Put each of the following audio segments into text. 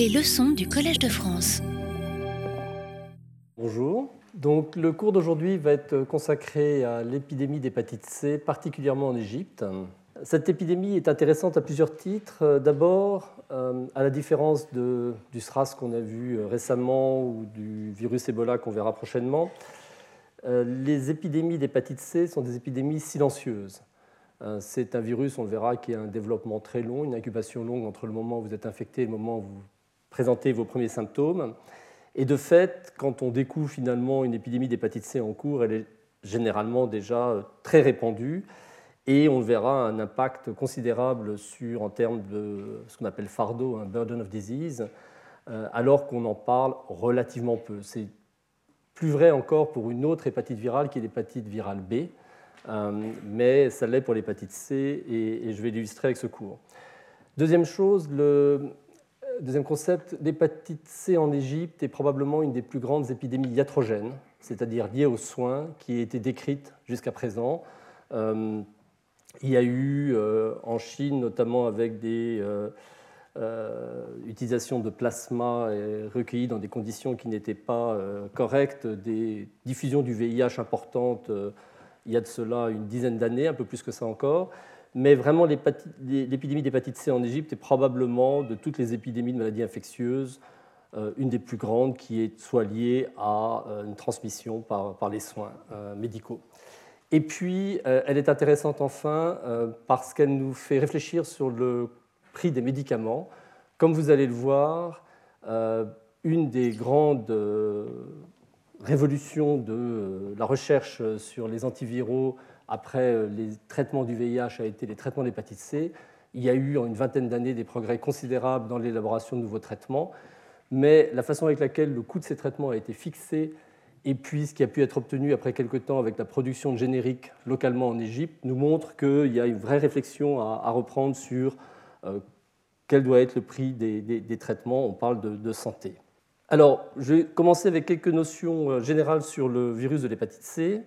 Les leçons du Collège de France. Bonjour. Donc, le cours d'aujourd'hui va être consacré à l'épidémie d'hépatite C, particulièrement en Égypte. Cette épidémie est intéressante à plusieurs titres. D'abord, euh, à la différence du SRAS qu'on a vu euh, récemment ou du virus Ebola qu'on verra prochainement, euh, les épidémies d'hépatite C sont des épidémies silencieuses. C'est un virus, on le verra, qui a un développement très long, une incubation longue entre le moment où vous êtes infecté et le moment où vous présentez vos premiers symptômes. Et de fait, quand on découvre finalement une épidémie d'hépatite C en cours, elle est généralement déjà très répandue et on verra un impact considérable sur, en termes de ce qu'on appelle fardeau, un burden of disease, euh, alors qu'on en parle relativement peu. C'est plus vrai encore pour une autre hépatite virale qui est l'hépatite virale B, euh, mais ça l'est pour l'hépatite C et, je vais l'illustrer avec ce cours. Deuxième chose, le deuxième concept, l'hépatite C en Égypte est probablement une des plus grandes épidémies iatrogènes, c'est-à-dire liées aux soins, qui a été décrite jusqu'à présent. Euh, il y a eu euh, en Chine, notamment avec des euh, utilisations de plasma recueillis dans des conditions qui n'étaient pas correctes, des diffusions du VIH importantes il y a de cela une dizaine d'années, un peu plus que ça encore. Mais vraiment, l'épidémie d'hépatite C en Égypte est probablement, de toutes les épidémies de maladies infectieuses, une des plus grandes qui est soit liée à une transmission par, par les soins médicaux. Et puis, euh, elle est intéressante enfin euh, parce qu'elle nous fait réfléchir sur le prix des médicaments. Comme vous allez le voir, euh, une des grandes révolutions de la recherche sur les antiviraux après les traitements du VIH a été les traitements d'hépatite C. Il y a eu en une vingtaine d'années des progrès considérables dans l'élaboration de nouveaux traitements, mais la façon avec laquelle le coût de ces traitements a été fixé et puis ce qui a pu être obtenu après quelque temps avec la production de génériques localement en Égypte nous montre qu'il y a une vraie réflexion à, reprendre sur euh, quel doit être le prix des, traitements. On parle de, santé. Alors, je vais commencer avec quelques notions euh, générales sur le virus de l'hépatite C.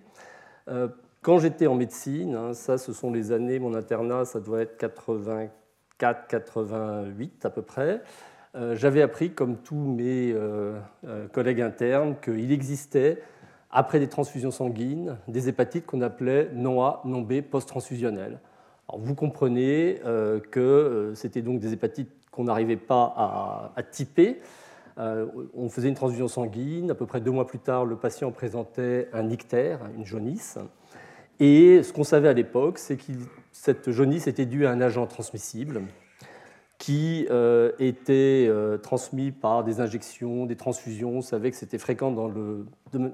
Quand j'étais en médecine, hein, ça ce sont les années, mon internat, ça doit être 84-88 à peu près. Euh, j'avais appris, comme tous mes euh, euh, collègues internes, qu'il existait, après des transfusions sanguines, des hépatites qu'on appelait non A, non B, post-transfusionnelles. vous comprenez que c'était donc des hépatites qu'on n'arrivait pas à, typer. on faisait une transfusion sanguine. À peu près deux mois plus tard, le patient présentait un ictère, une jaunisse. Et ce qu'on savait à l'époque, c'est que cette jaunisse était due à un agent transmissible, qui euh, étaient euh, transmis par des injections, des transfusions. On savait que c'était fréquent dans le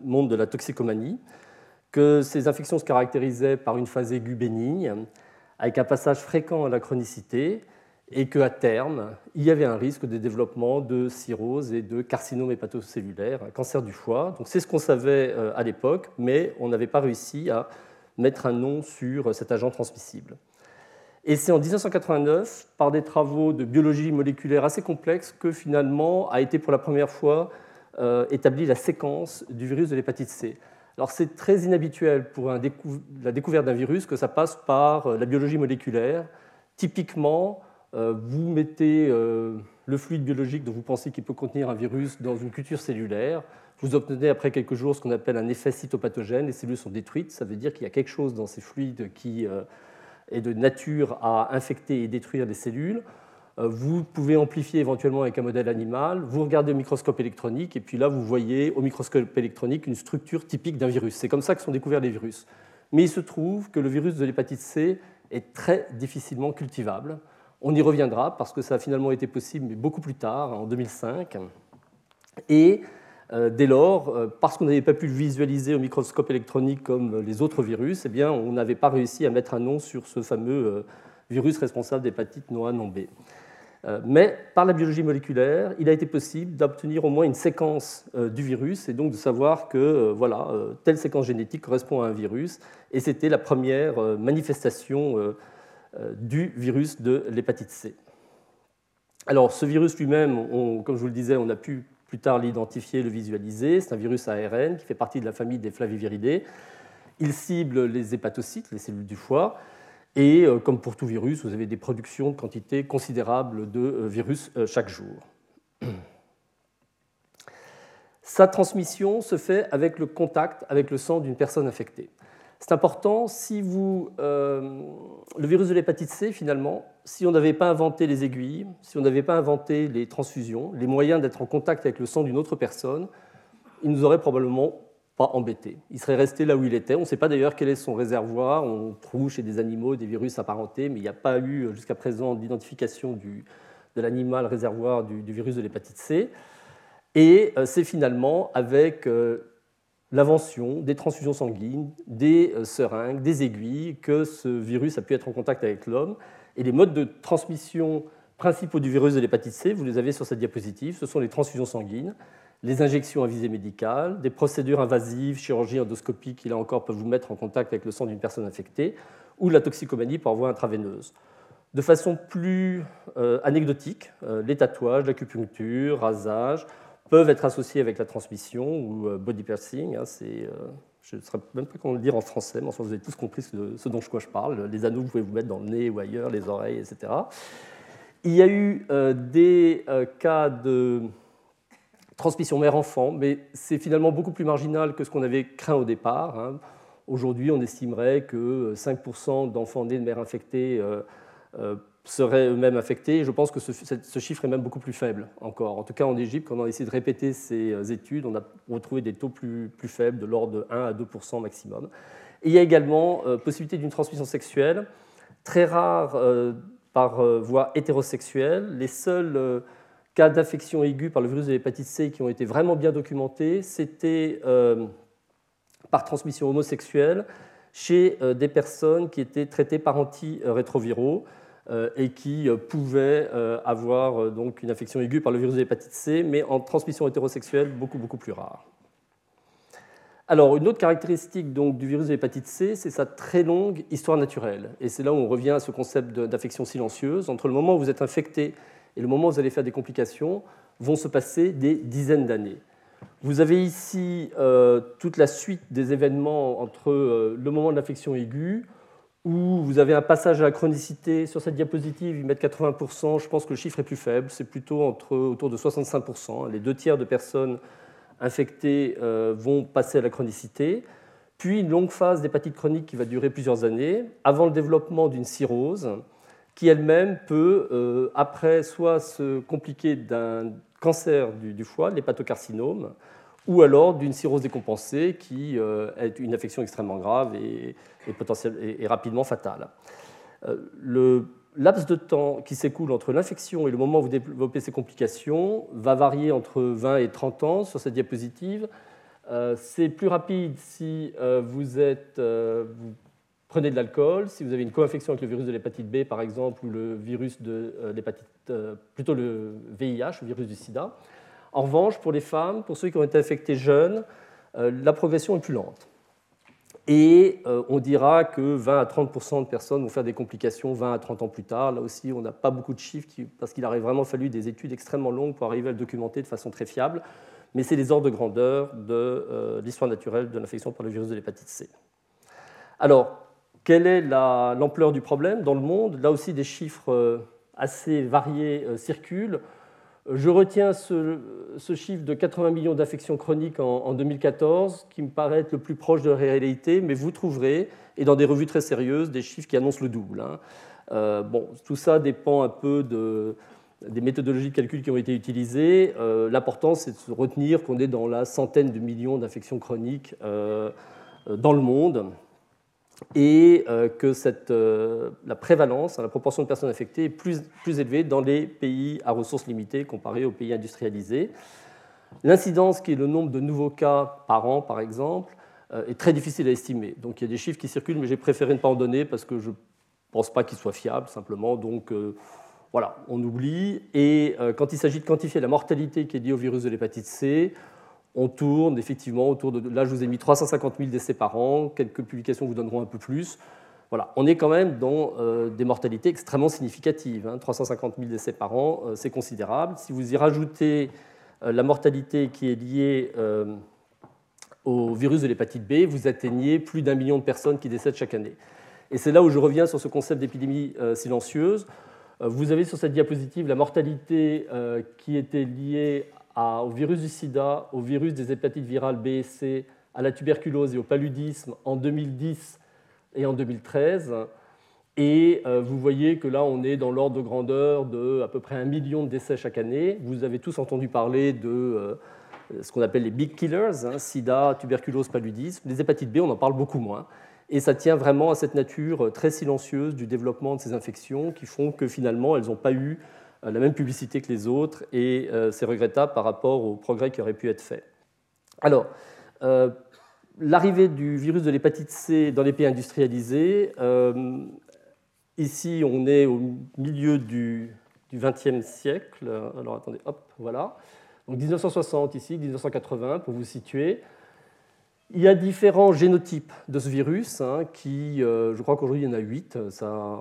monde de la toxicomanie, que ces infections se caractérisaient par une phase aiguë bénigne, avec un passage fréquent à la chronicité, et qu'à terme, il y avait un risque de développement de cirrhose et de carcinome hépatocellulaire, cancer du foie. Donc c'est ce qu'on savait euh, à l'époque, mais on n'avait pas réussi à mettre un nom sur cet agent transmissible. Et c'est en 1989, par des travaux de biologie moléculaire assez complexes, que finalement a été pour la première fois euh, établie la séquence du virus de l'hépatite C. Alors c'est très inhabituel pour la découverte d'un virus que ça passe par euh, la biologie moléculaire. Typiquement, euh, vous mettez le fluide biologique dont vous pensez qu'il peut contenir un virus dans une culture cellulaire. Vous obtenez après quelques jours ce qu'on appelle un effet cytopathogène. Les cellules sont détruites. Ça veut dire qu'il y a quelque chose dans ces fluides qui est de nature à infecter et détruire les cellules. Euh, vous pouvez amplifier éventuellement avec un modèle animal, vous regardez au microscope électronique, et puis là, vous voyez au microscope électronique une structure typique d'un virus. C'est comme ça que sont découverts les virus. Mais il se trouve que le virus de l'hépatite C est très difficilement cultivable. On y reviendra parce que ça a finalement été possible, mais beaucoup plus tard, en 2005. Et euh, dès lors, euh, parce qu'on n'avait pas pu le visualiser au microscope électronique comme les autres virus, eh bien, on n'avait pas réussi à mettre un nom sur ce fameux euh, virus responsable d'hépatite non A, non B. Mais par la biologie moléculaire, il a été possible d'obtenir au moins une séquence du virus et donc de savoir que voilà, telle séquence génétique correspond à un virus. Et c'était la première manifestation du virus de l'hépatite C. Alors ce virus lui-même, comme je vous le disais, on a pu plus tard l'identifier, le visualiser. C'est un virus ARN qui fait partie de la famille des flaviviridés. Il cible les hépatocytes, les cellules du foie. Et euh, comme pour tout virus, vous avez des productions de quantités considérables de euh, virus euh, chaque jour. Sa transmission se fait avec le contact avec le sang d'une personne infectée. C'est important, si vous, euh, le virus de l'hépatite C, finalement, si on n'avait pas inventé les aiguilles, si on n'avait pas inventé les transfusions, les moyens d'être en contact avec le sang d'une autre personne, il nous aurait probablement pas embêté. Il serait resté là où il était. On ne sait pas d'ailleurs quel est son réservoir. On trouve chez des animaux des virus apparentés, mais il n'y a pas eu jusqu'à présent d'identification de l'animal réservoir du, du, virus de l'hépatite C. Et euh, c'est finalement avec euh, l'invention des transfusions sanguines, des euh, seringues, des aiguilles, que ce virus a pu être en contact avec l'homme. Et les modes de transmission principaux du virus de l'hépatite C, vous les avez sur cette diapositive, ce sont les transfusions sanguines, les injections à visée médicale, des procédures invasives, chirurgie endoscopie qui là encore peuvent vous mettre en contact avec le sang d'une personne infectée, ou la toxicomanie par voie intraveineuse. De façon plus euh, anecdotique, euh, les tatouages, l'acupuncture, rasage, peuvent être associés avec la transmission ou euh, body piercing. Hein, c'est, euh, je ne saurais même pas comment le dire en français, mais enfin, vous avez tous compris ce, dont je parle. Les anneaux, vous pouvez vous mettre dans le nez ou ailleurs, les oreilles, etc. Il y a eu euh, des cas de transmission mère-enfant, mais c'est finalement beaucoup plus marginal que ce qu'on avait craint au départ. Hein. Aujourd'hui, on estimerait que 5% d'enfants nés de mère infectée seraient eux-mêmes affectés. je pense que ce, chiffre est même beaucoup plus faible encore. En tout cas, en Égypte, quand on a essayé de répéter ces euh, études, on a retrouvé des taux plus, plus faibles, de l'ordre de 1 à 2% maximum. Il y a également euh, possibilité d'une transmission sexuelle, très rare euh, par voie hétérosexuelle. Les seuls cas d'infection aiguë par le virus de l'hépatite C qui ont été vraiment bien documentés, c'était par transmission homosexuelle chez des personnes qui étaient traitées par antirétroviraux. Euh, et qui euh, pouvaient euh, avoir donc une infection aiguë par le virus de l'hépatite C, mais en transmission hétérosexuelle beaucoup, beaucoup plus rare. Alors, une autre caractéristique donc, du virus de l'hépatite C, c'est sa très longue histoire naturelle. Et c'est là où on revient à ce concept d'infection silencieuse. Entre le moment où vous êtes infecté et le moment où vous allez faire des complications, vont se passer des dizaines d'années. Vous avez ici toute la suite des événements entre le moment de l'infection aiguë, où vous avez un passage à la chronicité. Sur cette diapositive, ils mettent 80%. Je pense que le chiffre est plus faible. C'est plutôt entre, autour de 65%. Les deux tiers de personnes infectées euh, vont passer à la chronicité. Puis une longue phase d'hépatite chronique qui va durer plusieurs années, avant le développement d'une cirrhose, qui elle-même peut, euh, après, soit se compliquer d'un cancer du, du foie, l'hépatocarcinome, ou alors d'une cirrhose décompensée qui euh, est une infection extrêmement grave et, et, rapidement fatale. Euh, le laps de temps qui s'écoule entre l'infection et le moment où vous développez ces complications va varier entre 20 et 30 ans sur cette diapositive. Euh, c'est plus rapide si vous, vous prenez de l'alcool, si vous avez une co-infection avec le virus de l'hépatite B par exemple, ou le virus de l'hépatite, plutôt le VIH, le virus du sida. En revanche, pour les femmes, pour ceux qui ont été infectés jeunes, euh, la progression est plus lente. Et euh, on dira que 20 à 30% de personnes vont faire des complications 20 à 30 ans plus tard. Là aussi, on n'a pas beaucoup de chiffres parce qu'il aurait vraiment fallu des études extrêmement longues pour arriver à le documenter de façon très fiable. Mais c'est les ordres de grandeur de euh, l'histoire naturelle de l'infection par le virus de l'hépatite C. Alors, quelle est l'ampleur du problème dans le monde? Là aussi, des chiffres assez variés circulent. Je retiens ce, chiffre de 80 millions d'infections chroniques en, 2014, qui me paraît être le plus proche de la réalité, mais vous trouverez, et dans des revues très sérieuses, des chiffres qui annoncent le double. Hein. Euh, tout ça dépend un peu des méthodologies de calcul qui ont été utilisées. Euh, l'important, c'est de se retenir qu'on est dans la centaine de millions d'infections chroniques euh, dans le monde et euh, que euh, la prévalence, la proportion de personnes infectées est plus, élevée dans les pays à ressources limitées comparé aux pays industrialisés. L'incidence, qui est le nombre de nouveaux cas par an, par exemple, euh, est très difficile à estimer. Donc il y a des chiffres qui circulent, mais j'ai préféré ne pas en donner parce que je ne pense pas qu'ils soient fiables, simplement. Donc voilà, on oublie. Et quand il s'agit de quantifier la mortalité qui est liée au virus de l'hépatite C, on tourne effectivement autour de. Là, je vous ai mis 350 000 décès par an. Quelques publications vous donneront un peu plus. Voilà, on est quand même dans euh, des mortalités extrêmement significatives. 350 hein. 000 décès par an, euh, c'est considérable. Si vous y rajoutez euh, la mortalité qui est liée au virus de l'hépatite B, vous atteignez plus d'un million de personnes qui décèdent chaque année. Et c'est là où je reviens sur ce concept d'épidémie silencieuse. Vous avez sur cette diapositive la mortalité qui était liée au virus du sida, au virus des hépatites virales B et C, à la tuberculose et au paludisme en 2010 et en 2013. Et euh, vous voyez que là, on est dans l'ordre de grandeur de à peu près un million de décès chaque année. Vous avez tous entendu parler de euh, ce qu'on appelle les big killers, hein, sida, tuberculose, paludisme. Les hépatites B, on en parle beaucoup moins. Et ça tient vraiment à cette nature très silencieuse du développement de ces infections qui font que finalement, elles n'ont pas eu euh, la même publicité que les autres. Et c'est regrettable par rapport au progrès qui aurait pu être fait. Alors, l'arrivée du virus de l'hépatite C dans les pays industrialisés Ici, on est au milieu du XXe siècle. Alors attendez, hop, voilà. Donc 1960 ici, 1980 pour vous situer. Il y a différents génotypes de ce virus, hein, qui, euh, je crois qu'aujourd'hui il y en a 8. Ça,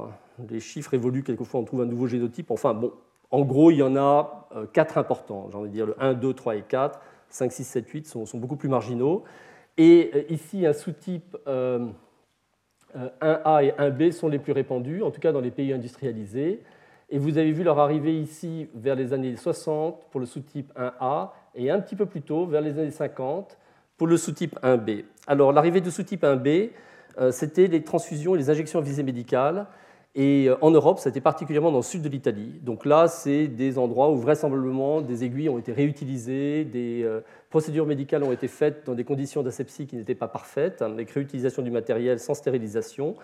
les chiffres évoluent, quelquefois on trouve un nouveau génotype. Enfin bon, en gros il y en a 4 euh, importants, j'ai envie de dire le 1, 2, 3 et 4. 5, 6, 7, 8 sont, beaucoup plus marginaux. Et euh, ici un sous-type 1A euh, et 1B sont les plus répandus, en tout cas dans les pays industrialisés. Et vous avez vu leur arrivée ici vers les années 60 pour le sous-type 1A et un petit peu plus tôt, vers les années 50, pour le sous-type 1B. Alors l'arrivée du sous-type 1B, euh, c'était les transfusions et les injections à visée médicale et euh, en Europe, été particulièrement dans le sud de l'Italie. Donc là, c'est des endroits où vraisemblablement des aiguilles ont été réutilisées, des euh, procédures médicales ont été faites dans des conditions d'asepsie qui n'étaient pas parfaites, hein, avec réutilisation du matériel sans stérilisation.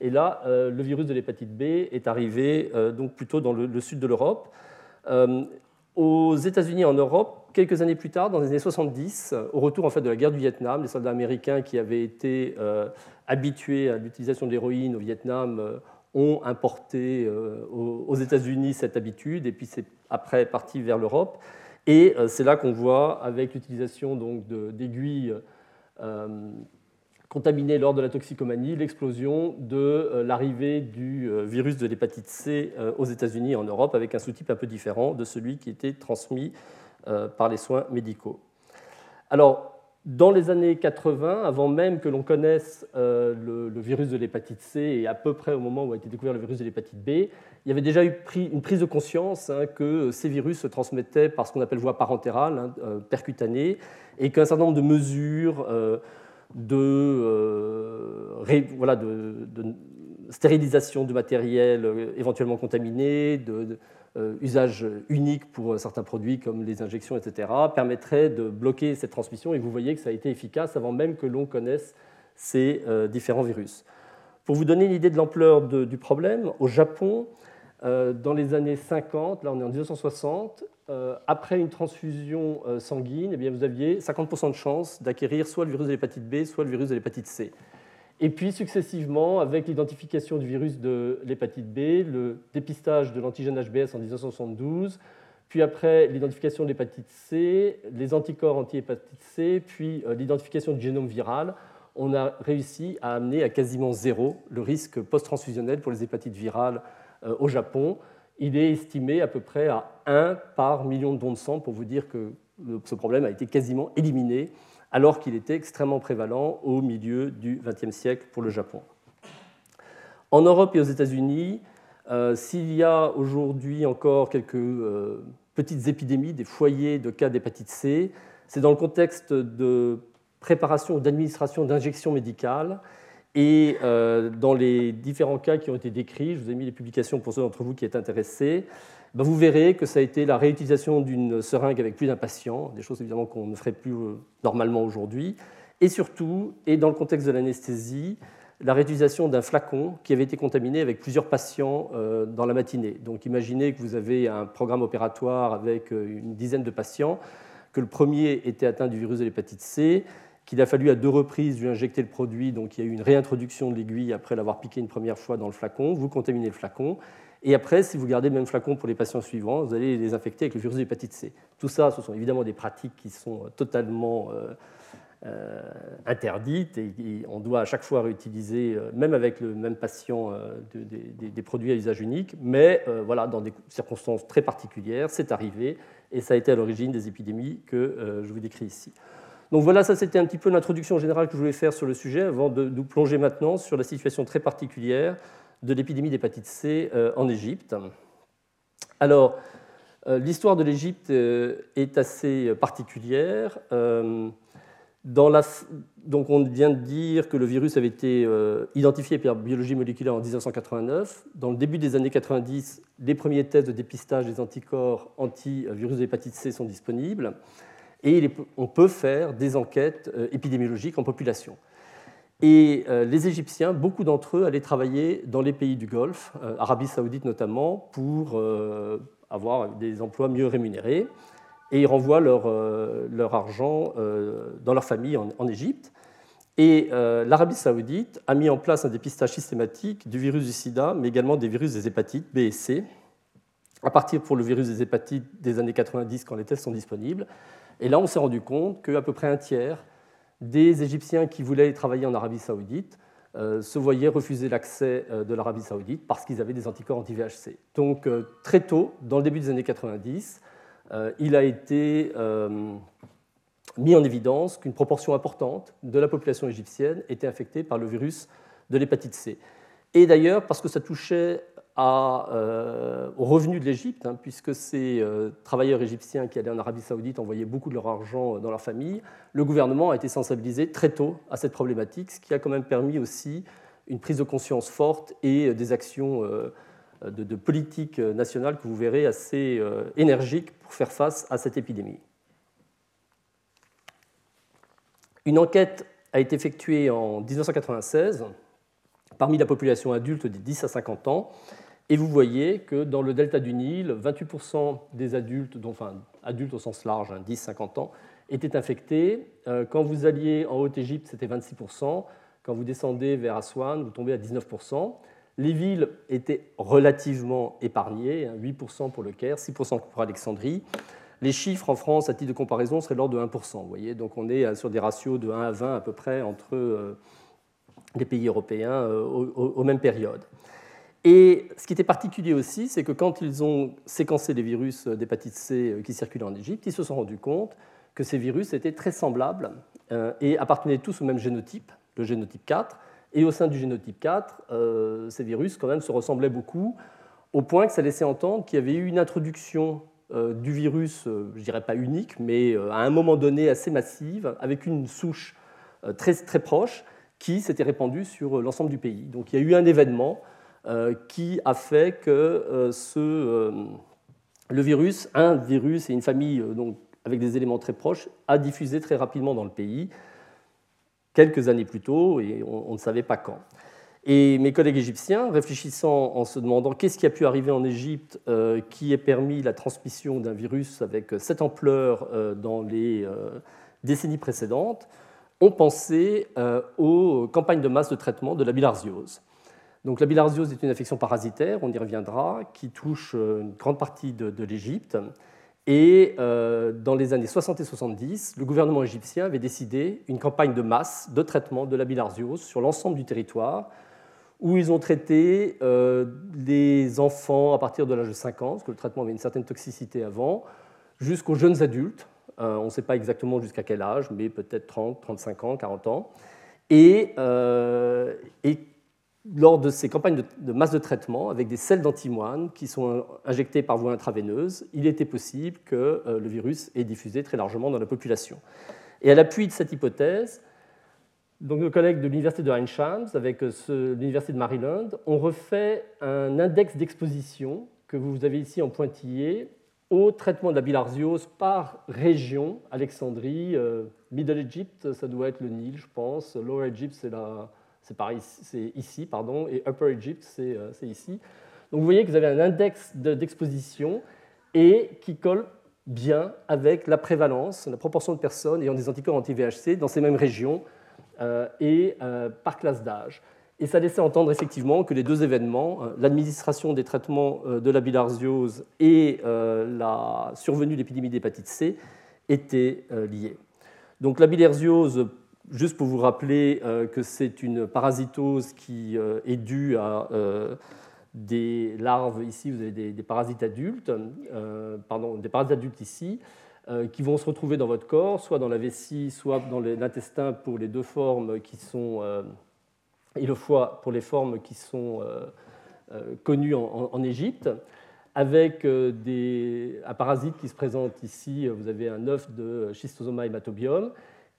Et là, euh, le virus de l'hépatite B est arrivé donc plutôt dans le, sud de l'Europe. aux États-Unis en Europe, quelques années plus tard, dans les années 70, au retour en fait de la guerre du Vietnam, les soldats américains qui avaient été habitués à l'utilisation de l'héroïne au Vietnam ont importé euh, aux États-Unis cette habitude, et puis c'est après parti vers l'Europe. Et euh, c'est là qu'on voit, avec l'utilisation d'aiguilles euh, contaminées lors de la toxicomanie, l'explosion de l'arrivée du virus de l'hépatite C aux États-Unis et en Europe, avec un sous-type un peu différent de celui qui était transmis par les soins médicaux. Alors, dans les années 80, avant même que l'on connaisse euh, le, virus de l'hépatite C et à peu près au moment où a été découvert le virus de l'hépatite B, il y avait déjà eu une prise de conscience hein, que ces virus se transmettaient par ce qu'on appelle voie parentérale, hein, euh, percutanée, et qu'un certain nombre de mesures euh, de, voilà, de, stérilisation du matériel éventuellement contaminé, de euh, usage unique pour certains produits comme les injections, etc., permettrait de bloquer cette transmission. Et vous voyez que ça a été efficace avant même que l'on connaisse ces euh, différents virus. Pour vous donner une idée de l'ampleur du problème, au Japon, euh, dans les années 50, là on est en 1960, après une transfusion sanguine, eh bien, vous aviez 50% de chance d'acquérir soit le virus de l'hépatite B, soit le virus de l'hépatite C. Et puis successivement, avec l'identification du virus de l'hépatite B, le dépistage de l'antigène HBS en 1972, puis après l'identification de l'hépatite C, les anticorps anti-hépatite C, puis euh, l'identification du génome viral, on a réussi à amener à quasiment zéro le risque post-transfusionnel pour les hépatites virales euh, au Japon. Il est estimé à peu près à 1 par million de dons de sang pour vous dire que ce problème a été quasiment éliminé alors qu'il était extrêmement prévalent au milieu du XXe siècle pour le Japon. En Europe et aux États-Unis, euh, s'il y a aujourd'hui encore quelques euh, petites épidémies, des foyers de cas d'hépatite C, c'est dans le contexte de préparation ou d'administration d'injections médicales et euh, dans les différents cas qui ont été décrits, je vous ai mis les publications pour ceux d'entre vous qui êtes intéressés, ben, vous verrez que ça a été la réutilisation d'une seringue avec plus d'un patient, des choses évidemment qu'on ne ferait plus euh, normalement aujourd'hui, et surtout, et dans le contexte de l'anesthésie, la réutilisation d'un flacon qui avait été contaminé avec plusieurs patients euh, dans la matinée. Donc imaginez que vous avez un programme opératoire avec une dizaine de patients, que le premier était atteint du virus de l'hépatite C, qu'il a fallu à deux reprises lui injecter le produit, donc il y a eu une réintroduction de l'aiguille après l'avoir piqué une première fois dans le flacon, vous contaminez le flacon, et après, si vous gardez le même flacon pour les patients suivants, vous allez les infecter avec le virus de l'hépatite C. Tout ça, ce sont évidemment des pratiques qui sont totalement euh, euh, interdites et, on doit à chaque fois réutiliser, euh, même avec le même patient, des, produits à usage unique. Mais voilà, dans des circonstances très particulières, c'est arrivé et ça a été à l'origine des épidémies que je vous décris ici. Donc voilà, ça c'était un petit peu l'introduction générale que je voulais faire sur le sujet avant de nous plonger maintenant sur la situation très particulière de l'épidémie d'hépatite C euh, en Égypte. Alors, L'histoire de l'Égypte est assez particulière. Donc on vient de dire que le virus avait été identifié par biologie moléculaire en 1989. Dans le début des années 90, les premiers tests de dépistage des anticorps anti-virus de l'hépatite C sont disponibles et on peut faire des enquêtes épidémiologiques en population. Et euh, les Égyptiens, beaucoup d'entre eux allaient travailler dans les pays du Golfe, euh, Arabie saoudite notamment, pour euh, avoir des emplois mieux rémunérés. Et ils renvoient leur argent dans leur famille en, Égypte. Et l'Arabie saoudite a mis en place un dépistage systématique du virus du sida, mais également des virus des hépatites B et C, à partir pour le virus des hépatites des années 90 quand les tests sont disponibles. Et là, on s'est rendu compte qu'à peu près un tiers des Égyptiens qui voulaient travailler en Arabie saoudite euh, se voyaient refuser l'accès euh, de l'Arabie saoudite parce qu'ils avaient des anticorps anti-VHC. Donc euh, très tôt, dans le début des années 90, il a été mis en évidence qu'une proportion importante de la population égyptienne était infectée par le virus de l'hépatite C. Et d'ailleurs, parce que ça touchait à, euh, aux revenus de l'Égypte, hein, puisque ces euh, travailleurs égyptiens qui allaient en Arabie saoudite envoyaient beaucoup de leur argent dans leur famille, le gouvernement a été sensibilisé très tôt à cette problématique, ce qui a quand même permis aussi une prise de conscience forte et des actions euh, de, de, politique nationale que vous verrez assez énergiques pour faire face à cette épidémie. Une enquête a été effectuée en 1996 parmi la population adulte des 10 à 50 ans. Et vous voyez que dans le delta du Nil, 28% des adultes, enfin adultes au sens large, 10-50 hein, ans, étaient infectés. Euh, quand vous alliez en Haute-Égypte, c'était 26%. Quand vous descendez vers Aswan, vous tombez à 19%. Les villes étaient relativement épargnées, 8% hein, pour le Caire, 6% pour Alexandrie. Les chiffres en France, à titre de comparaison, seraient de l'ordre de 1%. Vous voyez Donc on est euh, sur des ratios de 1 à 20 à peu près entre euh, des pays européens euh, aux, mêmes périodes. Et ce qui était particulier aussi, c'est que quand ils ont séquencé les virus d'hépatite C euh, qui circulaient en Égypte, ils se sont rendus compte que ces virus étaient très semblables euh, et appartenaient tous au même génotype, le génotype 4. Et au sein du génotype 4, ces virus quand même se ressemblaient beaucoup, au point que ça laissait entendre qu'il y avait eu une introduction du virus, je dirais pas unique, mais à un moment donné assez massive, avec une souche très, très proche, qui s'était répandu sur euh, l'ensemble du pays. Donc il y a eu un événement euh, qui a fait que euh, le virus, un virus et une famille donc, avec des éléments très proches, a diffusé très rapidement dans le pays, quelques années plus tôt, et on, ne savait pas quand. Et mes collègues égyptiens, réfléchissant en se demandant qu'est-ce qui a pu arriver en Égypte qui ait permis la transmission d'un virus avec cette ampleur dans les décennies précédentes, ont pensé euh, aux campagnes de masse de traitement de la bilharziose. Donc, la bilharziose est une infection parasitaire, on y reviendra, qui touche euh, une grande partie de, l'Égypte. Et euh, dans les années 60 et 70, le gouvernement égyptien avait décidé une campagne de masse de traitement de la bilharziose sur l'ensemble du territoire, où ils ont traité les enfants à partir de l'âge de 5 ans, parce que le traitement avait une certaine toxicité avant, jusqu'aux jeunes adultes, on ne sait pas exactement jusqu'à quel âge, mais peut-être 30, 35 ans, 40 ans. Euh, et, lors de ces campagnes de, masse de traitement, avec des sels d'antimoine qui sont injectés par voie intraveineuse, il était possible que euh, le virus ait diffusé très largement dans la population. Et à l'appui de cette hypothèse, donc nos collègues de l'université de Heinshams, avec l'université de Maryland, ont refait un index d'exposition que vous avez ici en pointillé au traitement de la bilharziose par région, Alexandrie, euh, Middle Egypt, ça doit être le Nil, je pense, Lower Egypt, c'est, c'est ici, pardon, et Upper Egypt, c'est, euh, ici. Donc vous voyez que vous avez un index d'exposition et qui colle bien avec la prévalence, la proportion de personnes ayant des anticorps anti-VHC dans ces mêmes régions euh, et par classe d'âge. Et ça laissait entendre effectivement que les deux événements, euh, l'administration des traitements euh, de la bilharziose et euh, la survenue de l'épidémie d'hépatite C, étaient liés. Donc la bilharziose, juste pour vous rappeler que c'est une parasitose qui est due à des larves, ici vous avez des, parasites adultes, pardon, des parasites adultes ici, qui vont se retrouver dans votre corps, soit dans la vessie, soit dans l'intestin pour les deux formes qui sont et le foie pour les formes qui sont euh, euh, connues en, Égypte. avec des, un parasite qui se présente ici. Vous avez un œuf de Schistosoma hematobium.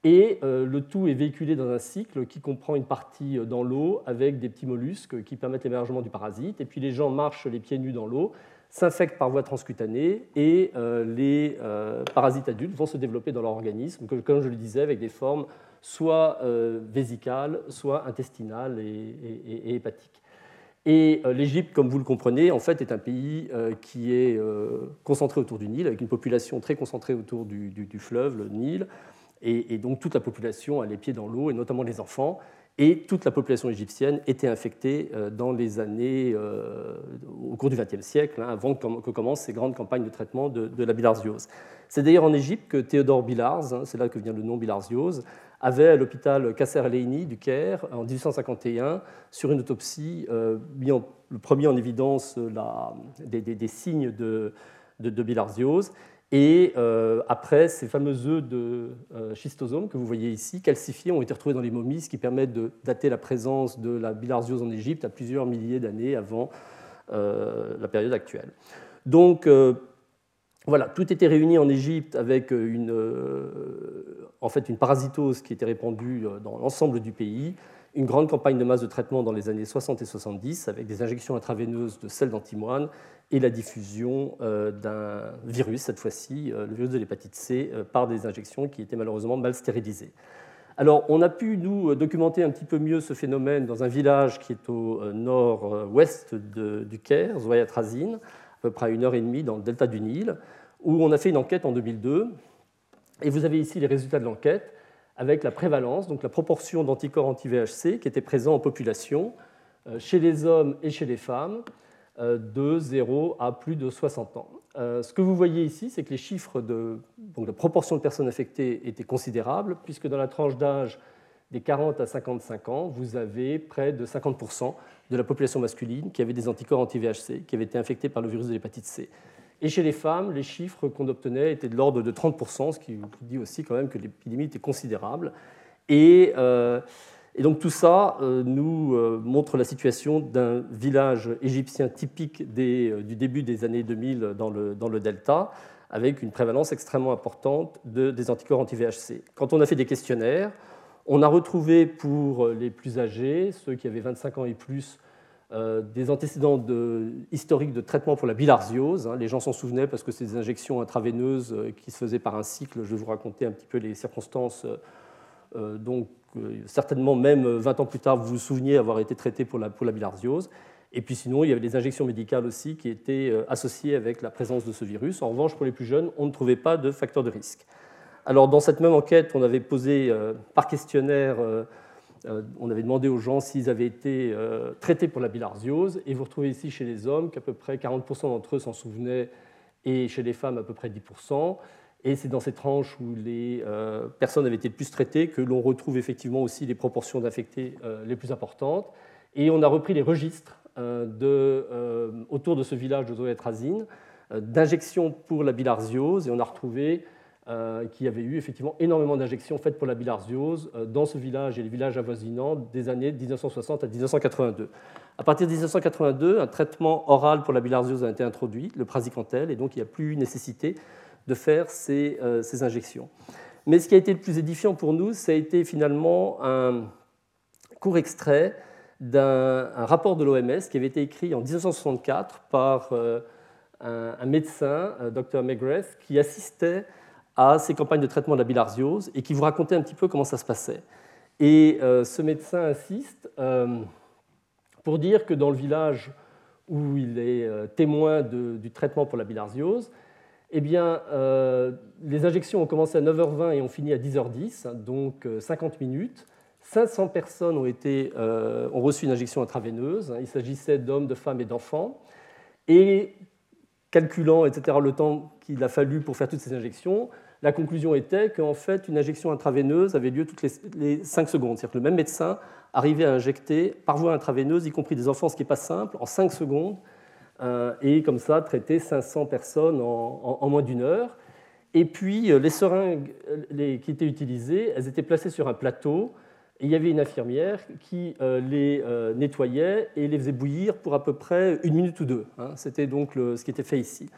Et le tout est véhiculé dans un cycle qui comprend une partie dans l'eau avec des petits mollusques qui permettent l'émergement du parasite. Et puis les gens marchent les pieds nus dans l'eau s'infectent par voie transcutanée et euh, les euh, parasites adultes vont se développer dans leur organisme, comme je le disais, avec des formes soit euh, vésicales, soit intestinales et, hépatiques. Et l'Égypte, comme vous le comprenez, en fait, est un pays qui est concentré autour du Nil, avec une population très concentrée autour du, fleuve, le Nil, et, et, donc toute la population a les pieds dans l'eau, et notamment les enfants et toute la population égyptienne était infectée euh, dans les années, euh, au cours du XXe siècle, hein, avant que commencent ces grandes campagnes de traitement de, la bilharziose. C'est d'ailleurs en Égypte que Théodore Bilharz, hein, c'est là que vient le nom bilharziose, avait à l'hôpital Kasser El du Caire en 1851, sur une autopsie, euh, mis le premier en évidence des, signes de, de bilharziose et euh, après, ces fameux œufs de euh, schistosomes que vous voyez ici, calcifiés, ont été retrouvés dans les momies, ce qui permet de dater la présence de la bilharziose en Égypte à plusieurs milliers d'années avant euh, la période actuelle. Donc, voilà, tout était réuni en Égypte avec une, en fait, une parasitose qui était répandue dans l'ensemble du pays, une grande campagne de masse de traitement dans les années 60 et 70 avec des injections intraveineuses de sel d'antimoine et la diffusion euh, d'un virus, cette fois-ci, euh, le virus de l'hépatite C, euh, par des injections qui étaient malheureusement mal stérilisées. Alors, on a pu nous documenter un petit peu mieux ce phénomène dans un village qui est au nord-ouest du Caire, Zoyatrazine, à peu près à une heure et demie dans le delta du Nil, où on a fait une enquête en 2002. Et vous avez ici les résultats de l'enquête avec la prévalence, donc la proportion d'anticorps anti-VHC qui était présent en population chez les hommes et chez les femmes euh, de 0 à plus de 60 ans. Euh, ce que vous voyez ici, c'est que les chiffres de, de proportion de personnes affectées étaient considérables, puisque dans la tranche d'âge des 40 à 55 ans, vous avez près de 50% de la population masculine qui avait des anticorps anti-VHC, qui avaient été infectés par le virus de l'hépatite C. Et chez les femmes, les chiffres qu'on obtenait étaient de l'ordre de 30%, ce qui dit aussi quand même que l'épidémie était considérable. Et euh, et donc tout ça euh, nous euh, montre la situation d'un village égyptien typique euh, du début des années 2000 dans le, dans le delta, avec une prévalence extrêmement importante de, des anticorps anti-VHC. Quand on a fait des questionnaires, on a retrouvé pour les plus âgés, ceux qui avaient 25 ans et plus, des antécédents de, historiques de traitement pour la bilharziose. Hein. Les gens s'en souvenaient parce que c'est des injections intraveineuses qui se faisaient par un cycle. Je vais vous raconter un petit peu les circonstances donc, certainement même 20 ans plus tard, vous vous souveniez avoir été traité pour la, pour la bilharziose. Et puis sinon, il y avait des injections médicales aussi qui étaient euh, associées avec la présence de ce virus. En revanche, pour les plus jeunes, on ne trouvait pas de facteur de risque. Alors dans cette même enquête, on avait posé euh, par questionnaire, euh, on avait demandé aux gens s'ils avaient été traités pour la bilharziose. Et vous retrouvez ici chez les hommes qu'à peu près 40% d'entre eux s'en souvenaient et chez les femmes à peu près 10%. Et c'est dans ces tranches où les euh, personnes avaient été le plus traitées que l'on retrouve effectivement aussi les proportions d'infectés euh, les plus importantes. Et on a repris les registres euh, autour de ce village de Zoétrazine d'injections pour la bilharziose et on a retrouvé qu'il y avait eu effectivement énormément d'injections faites pour la bilharziose dans ce village et les villages avoisinants des années 1960 à 1982. À partir de 1982, un traitement oral pour la bilharziose a été introduit, le praziquantel, et donc il n'y a plus eu nécessité de faire euh, ces, injections. Mais ce qui a été le plus édifiant pour nous, ça a été finalement un court extrait d'un rapport de l'OMS qui avait été écrit en 1964 par euh, un, médecin, euh, Dr McGrath, qui assistait à ces campagnes de traitement de la bilharziose et qui vous racontait un petit peu comment ça se passait. Et ce médecin insiste pour dire que dans le village où il est témoin du traitement pour la bilharziose, eh bien, euh, les injections ont commencé à 9h20 et ont fini à 10h10, donc 50 euh, minutes. 500 personnes ont, euh, ont reçu une injection intraveineuse. Il s'agissait d'hommes, de femmes et d'enfants. Et calculant, etc., le temps qu'il a fallu pour faire toutes ces injections, la conclusion était qu'en fait, une injection intraveineuse avait lieu toutes les, 5 secondes. C'est-à-dire que le même médecin arrivait à injecter par voie intraveineuse, y compris des enfants, ce qui n'est pas simple, en 5 secondes, euh, et comme ça traiter 500 personnes en, moins d'une heure. Et puis euh, les seringues euh, qui étaient utilisées, elles étaient placées sur un plateau Et il y avait une infirmière qui les nettoyait et les faisait bouillir pour à peu près une minute ou deux. Hein. C'était donc ce qui était fait ici.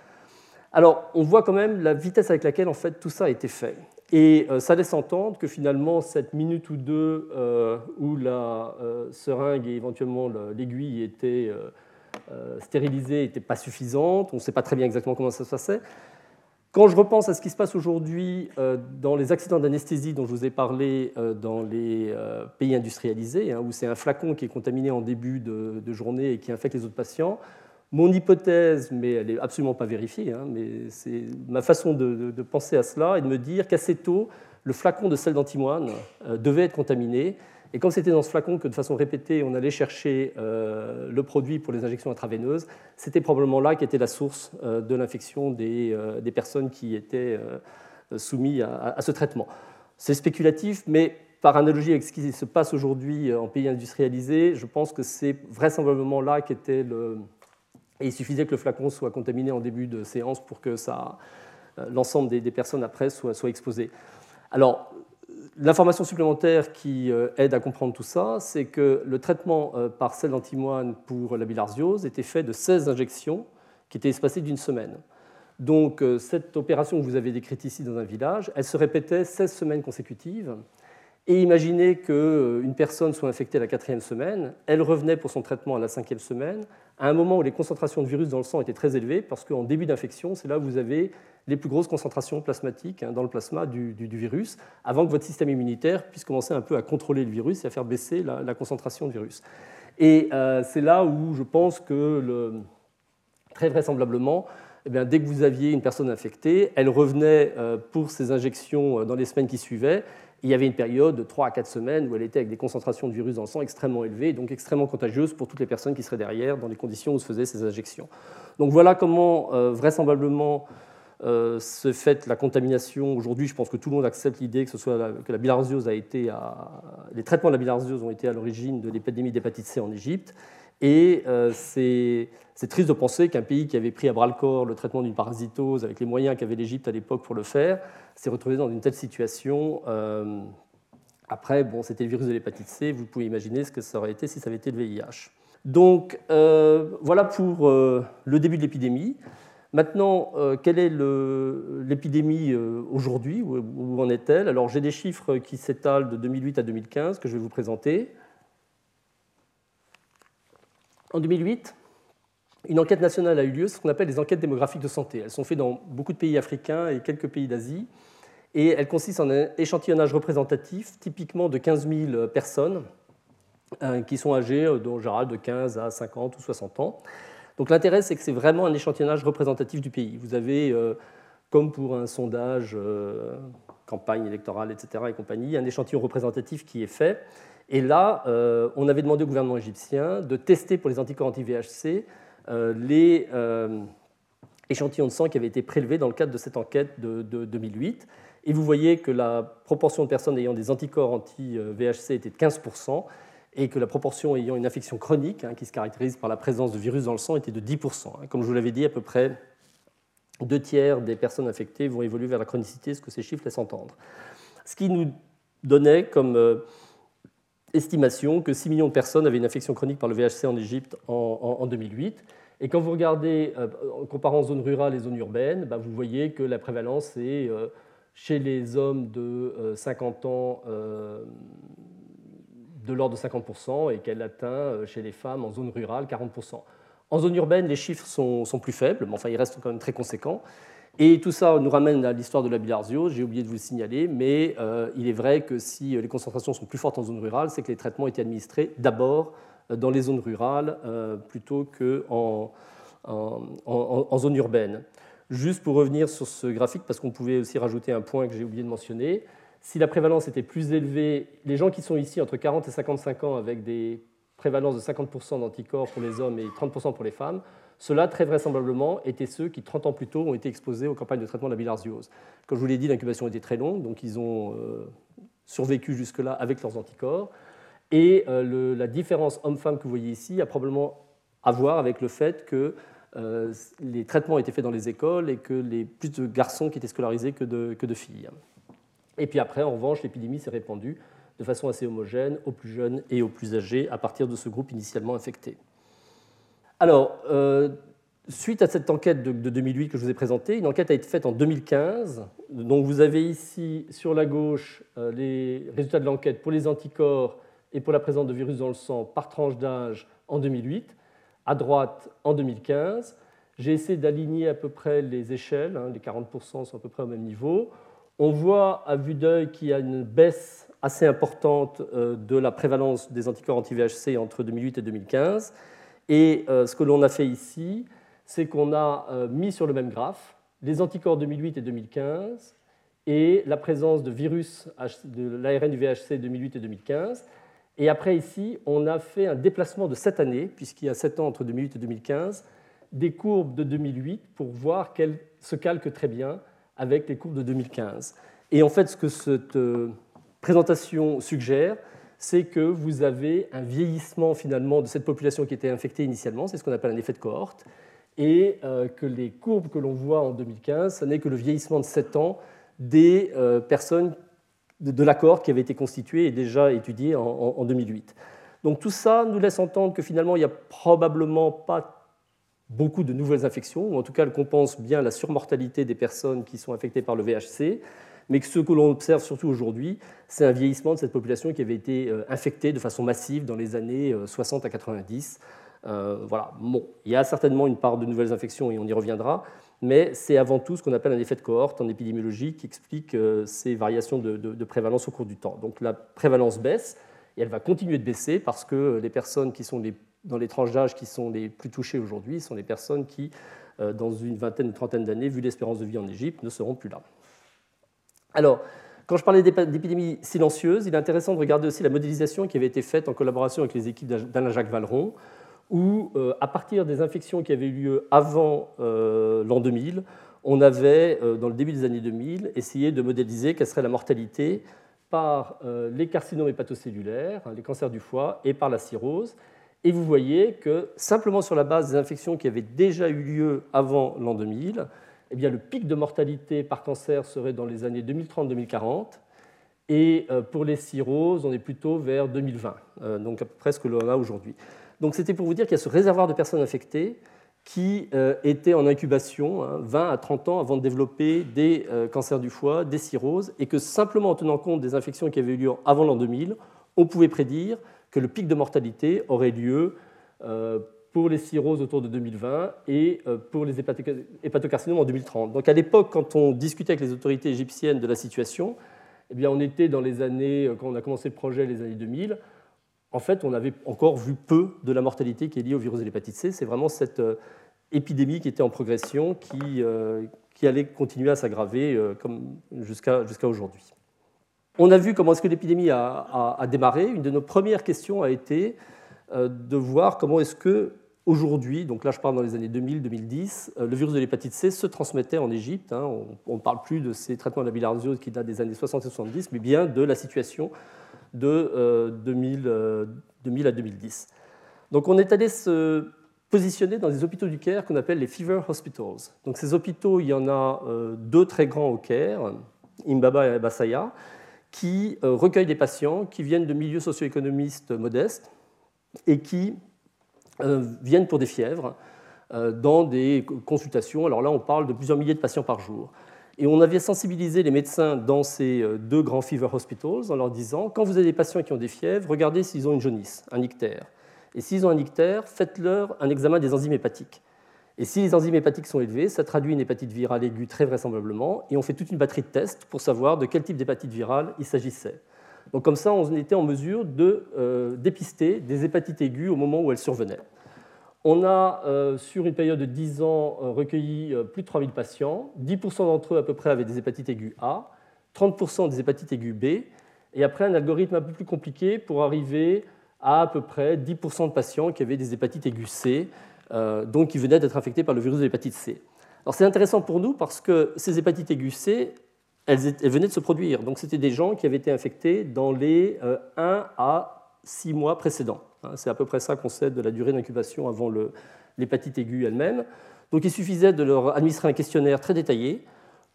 Alors, on voit quand même la vitesse avec laquelle en fait tout ça a été fait. Et euh, ça laisse entendre que finalement, cette minute ou deux euh, où la euh, seringue et éventuellement l'aiguille étaient stérilisées n'était pas suffisante. On ne sait pas très bien exactement comment ça se passait. Quand je repense à ce qui se passe aujourd'hui dans les accidents d'anesthésie dont je vous ai parlé dans les pays industrialisés, hein, où c'est un flacon qui est contaminé en début de, de journée et qui infecte les autres patients, mon hypothèse, mais elle n'est absolument pas vérifiée, hein, mais c'est ma façon de, penser à cela et de me dire qu'assez tôt, le flacon de sel d'antimoine euh, devait être contaminé. Et comme c'était dans ce flacon que de façon répétée, on allait chercher euh, le produit pour les injections intraveineuses, c'était probablement là qu'était la source euh, de l'infection des, personnes qui étaient soumises à, ce traitement. C'est spéculatif, mais par analogie avec ce qui se passe aujourd'hui en pays industrialisés, je pense que c'est vraisemblablement là qu'était le, et il suffisait que le flacon soit contaminé en début de séance pour que euh, l'ensemble des, personnes après soient, soient exposées. Alors, l'information supplémentaire qui euh, aide à comprendre tout ça, c'est que le traitement euh, par sel d'antimoine pour la bilharziose était fait de 16 injections qui étaient espacées d'une semaine. Donc, cette opération que vous avez décrite ici dans un village, elle se répétait 16 semaines consécutives. Et imaginez qu'une personne soit infectée la quatrième semaine, elle revenait pour son traitement à la cinquième semaine, à un moment où les concentrations de virus dans le sang étaient très élevées, parce qu'en début d'infection, c'est là où vous avez les plus grosses concentrations plasmatiques hein, dans le plasma du, virus, avant que votre système immunitaire puisse commencer un peu à contrôler le virus et à faire baisser la, concentration de virus. Et euh, c'est là où je pense que, très vraisemblablement, eh dès que vous aviez une personne infectée, elle revenait euh, pour ses injections euh, dans les semaines qui suivaient, il y avait une période de 3 à 4 semaines où elle était avec des concentrations de virus dans le sang extrêmement élevées, donc extrêmement contagieuse pour toutes les personnes qui seraient derrière dans les conditions où se faisaient ces injections. Donc voilà comment euh, vraisemblablement euh, se fait la contamination. Aujourd'hui, je pense que tout le monde accepte l'idée que, ce soit que la bilharziose a été les traitements de la bilharziose ont été à l'origine de l'épidémie d'hépatite C en Égypte. Et euh, c'est triste de penser qu'un pays qui avait pris à bras-le-corps le traitement d'une parasitose avec les moyens qu'avait l'Égypte à l'époque pour le faire s'est retrouvé dans une telle situation. Euh, après, bon, c'était le virus de l'hépatite C, vous pouvez imaginer ce que ça aurait été si ça avait été le VIH. Donc euh, voilà pour le début de l'épidémie. Maintenant, quelle est l'épidémie aujourd'hui? Où en est-elle? Alors j'ai des chiffres qui s'étalent de 2008 à 2015 que je vais vous présenter. En 2008, une enquête nationale a eu lieu, ce qu'on appelle les enquêtes démographiques de santé. Elles sont faites dans beaucoup de pays africains et quelques pays d'Asie. Et elles consistent en un échantillonnage représentatif, typiquement de 15 000 personnes euh, qui sont âgées euh, de 15 à 50 ou 60 ans. Donc l'intérêt, c'est que c'est vraiment un échantillonnage représentatif du pays. Vous avez, euh, comme pour un sondage, campagne électorale, etc., et compagnie, un échantillon représentatif qui est fait. Et là, on avait demandé au gouvernement égyptien de tester pour les anticorps anti-VHC les euh, échantillons de sang qui avaient été prélevés dans le cadre de cette enquête de, 2008. Et vous voyez que la proportion de personnes ayant des anticorps anti-VHC était de 15%, et que la proportion ayant une infection chronique, hein, qui se caractérise par la présence de virus dans le sang, était de 10%. Hein. Comme je vous l'avais dit, à peu près deux tiers des personnes infectées vont évoluer vers la chronicité, ce que ces chiffres laissent entendre. Ce qui nous donnait comme estimation que 6 millions de personnes avaient une infection chronique par le VHC en Égypte en, 2008. Et quand vous regardez, euh, en comparant zones rurales et zones urbaines, bah, vous voyez que la prévalence est euh, chez les hommes de 50 euh, ans de l'ordre de 50% et qu'elle atteint chez les femmes en zone rurale 40%. En zone urbaine, les chiffres sont, sont, plus faibles, mais enfin, ils restent quand même très conséquents. Et tout ça nous ramène à l'histoire de la bilharziose, j'ai oublié de vous le signaler, mais euh, il est vrai que si les concentrations sont plus fortes en zone rurale, c'est que les traitements étaient administrés d'abord euh, dans les zones rurales euh, plutôt qu'en en, zone urbaine. Juste pour revenir sur ce graphique, parce qu'on pouvait aussi rajouter un point que j'ai oublié de mentionner, si la prévalence était plus élevée, les gens qui sont ici entre 40 et 55 ans avec des prévalences de 50% d'anticorps pour les hommes et 30% pour les femmes, ceux-là, très vraisemblablement, étaient ceux qui, 30 ans plus tôt, ont été exposés aux campagnes de traitement de la bilharziose. Comme je vous l'ai dit, l'incubation était très longue, donc ils ont euh, survécu jusque-là avec leurs anticorps. Et euh, la différence homme-femme que vous voyez ici a probablement à voir avec le fait que euh, les traitements étaient faits dans les écoles et que les plus de garçons qui étaient scolarisés que de, que de filles. Et puis après, en revanche, l'épidémie s'est répandue de façon assez homogène aux plus jeunes et aux plus âgés à partir de ce groupe initialement infecté. Alors, euh, suite à cette enquête de, 2008 que je vous ai présentée, une enquête a été faite en 2015. Donc vous avez ici sur la gauche euh, les résultats de l'enquête pour les anticorps et pour la présence de virus dans le sang par tranche d'âge en 2008, à droite en 2015. J'ai essayé d'aligner à peu près les échelles, hein, les 40% sont à peu près au même niveau. On voit à vue d'œil qu'il y a une baisse assez importante euh, de la prévalence des anticorps anti-VHC entre 2008 et 2015. Et euh, ce que l'on a fait ici, c'est qu'on a euh, mis sur le même graphe les anticorps 2008 et 2015 et la présence de virus de l'ARN du VHC 2008 et 2015. Et après, ici, on a fait un déplacement de 7 années, puisqu'il y a 7 ans entre 2008 et 2015, des courbes de 2008 pour voir qu'elles se calquent très bien avec les courbes de 2015. Et en fait, ce que cette euh, présentation suggère, c'est que vous avez un vieillissement finalement de cette population qui était infectée initialement, c'est ce qu'on appelle un effet de cohorte, et euh, que les courbes que l'on voit en 2015, ce n'est que le vieillissement de 7 ans des euh, personnes de, l'accord qui avait été constitué et déjà étudié en, 2008. Donc tout ça nous laisse entendre que finalement, il n'y a probablement pas beaucoup de nouvelles infections, ou en tout cas, elles compensent bien la surmortalité des personnes qui sont infectées par le VHC, mais que ce que l'on observe surtout aujourd'hui, c'est un vieillissement de cette population qui avait été euh, infectée de façon massive dans les années 60 à 90 euh, voilà. Bon, il y a certainement une part de nouvelles infections et on y reviendra, mais c'est avant tout ce qu'on appelle un effet de cohorte en épidémiologie qui explique euh, ces variations de, prévalence au cours du temps. Donc la prévalence baisse et elle va continuer de baisser parce que les personnes qui sont dans les tranches d'âge qui sont les plus touchées aujourd'hui sont les personnes qui, euh, dans une vingtaine ou trentaine d'années, vu l'espérance de vie en Égypte, ne seront plus là. Alors, quand je parlais d'épidémie silencieuse, il est intéressant de regarder aussi la modélisation qui avait été faite en collaboration avec les équipes d'Alain Jacques Valeron, où, euh, à partir des infections qui avaient eu lieu avant euh, l'an 2000, on avait, euh, dans le début des années 2000, essayé de modéliser quelle serait la mortalité par les carcinomes hépatocellulaires, les cancers du foie, et par la cirrhose. Et vous voyez que simplement sur la base des infections qui avaient déjà eu lieu avant l'an 2000, eh bien, le pic de mortalité par cancer serait dans les années 2030-2040. Et pour les cirrhoses, on est plutôt vers 2020, donc à peu près ce que l'on a aujourd'hui. Donc c'était pour vous dire qu'il y a ce réservoir de personnes infectées qui euh, étaient en incubation 20 hein, à 30 ans avant de développer des euh, cancers du foie, des cirrhoses, et que simplement en tenant compte des infections qui avaient eu lieu avant l'an 2000, on pouvait prédire que le pic de mortalité aurait lieu euh, pour les cirrhoses autour de 2020 et pour les hépatocarcinomes en 2030. Donc à l'époque, quand on discutait avec les autorités égyptiennes de la situation, eh bien, on était dans les années, quand on a commencé le projet, les années 2000, en fait, on avait encore vu peu de la mortalité qui est liée au virus de l'hépatite C. C'est vraiment cette euh, épidémie qui était en progression, qui, euh, qui allait continuer à s'aggraver euh, jusqu'à aujourd'hui. On a vu comment est-ce que l'épidémie a, démarré. Une de nos premières questions a été de voir comment est-ce que aujourd'hui, donc là je parle dans les années 2000-2010, le virus de l'hépatite C se transmettait en Égypte. Hein. On ne parle plus de ces traitements de la bilharziose qui datent des années 60 et 70, mais bien de la situation de 2000, euh, euh, à 2010. Donc on est allé se positionner dans des hôpitaux du Caire qu'on appelle les Fever Hospitals. Donc ces hôpitaux, il y en a euh, deux très grands au Caire, Imbaba et Bassaya, qui recueillent des patients qui viennent de milieux socio-économistes modestes et qui viennent pour des fièvres dans des consultations. Alors là, on parle de plusieurs milliers de patients par jour. Et on avait sensibilisé les médecins dans ces euh, deux grands fever hospitals en leur disant quand vous avez des patients qui ont des fièvres, regardez s'ils ont une jaunisse, un ictère. Et s'ils ont un ictère, faites-leur un examen des enzymes hépatiques. Et si les enzymes hépatiques sont élevées, ça traduit une hépatite virale aiguë très vraisemblablement, et on fait toute une batterie de tests pour savoir de quel type d'hépatite virale il s'agissait. Donc comme ça, on était en mesure de euh, dépister des hépatites aiguës au moment où elles survenaient. On a, euh, sur une période de 10 ans, euh, recueilli plus de 3000 patients. 10% d'entre eux, à peu près, avaient des hépatites aiguës A, 30% des hépatites aiguës B, et après un algorithme un peu plus compliqué pour arriver à à peu près 10% de patients qui avaient des hépatites aiguës C, donc qui venaient d'être infectés par le virus de l'hépatite C. Alors c'est intéressant pour nous parce que ces hépatites aiguës C, elles, venaient de se produire. Donc c'était des gens qui avaient été infectés dans les 1 à 6 mois précédents. Hein, c'est à peu près ça qu'on sait de la durée d'incubation avant l'hépatite aiguë elle-même. Donc il suffisait de leur administrer un questionnaire très détaillé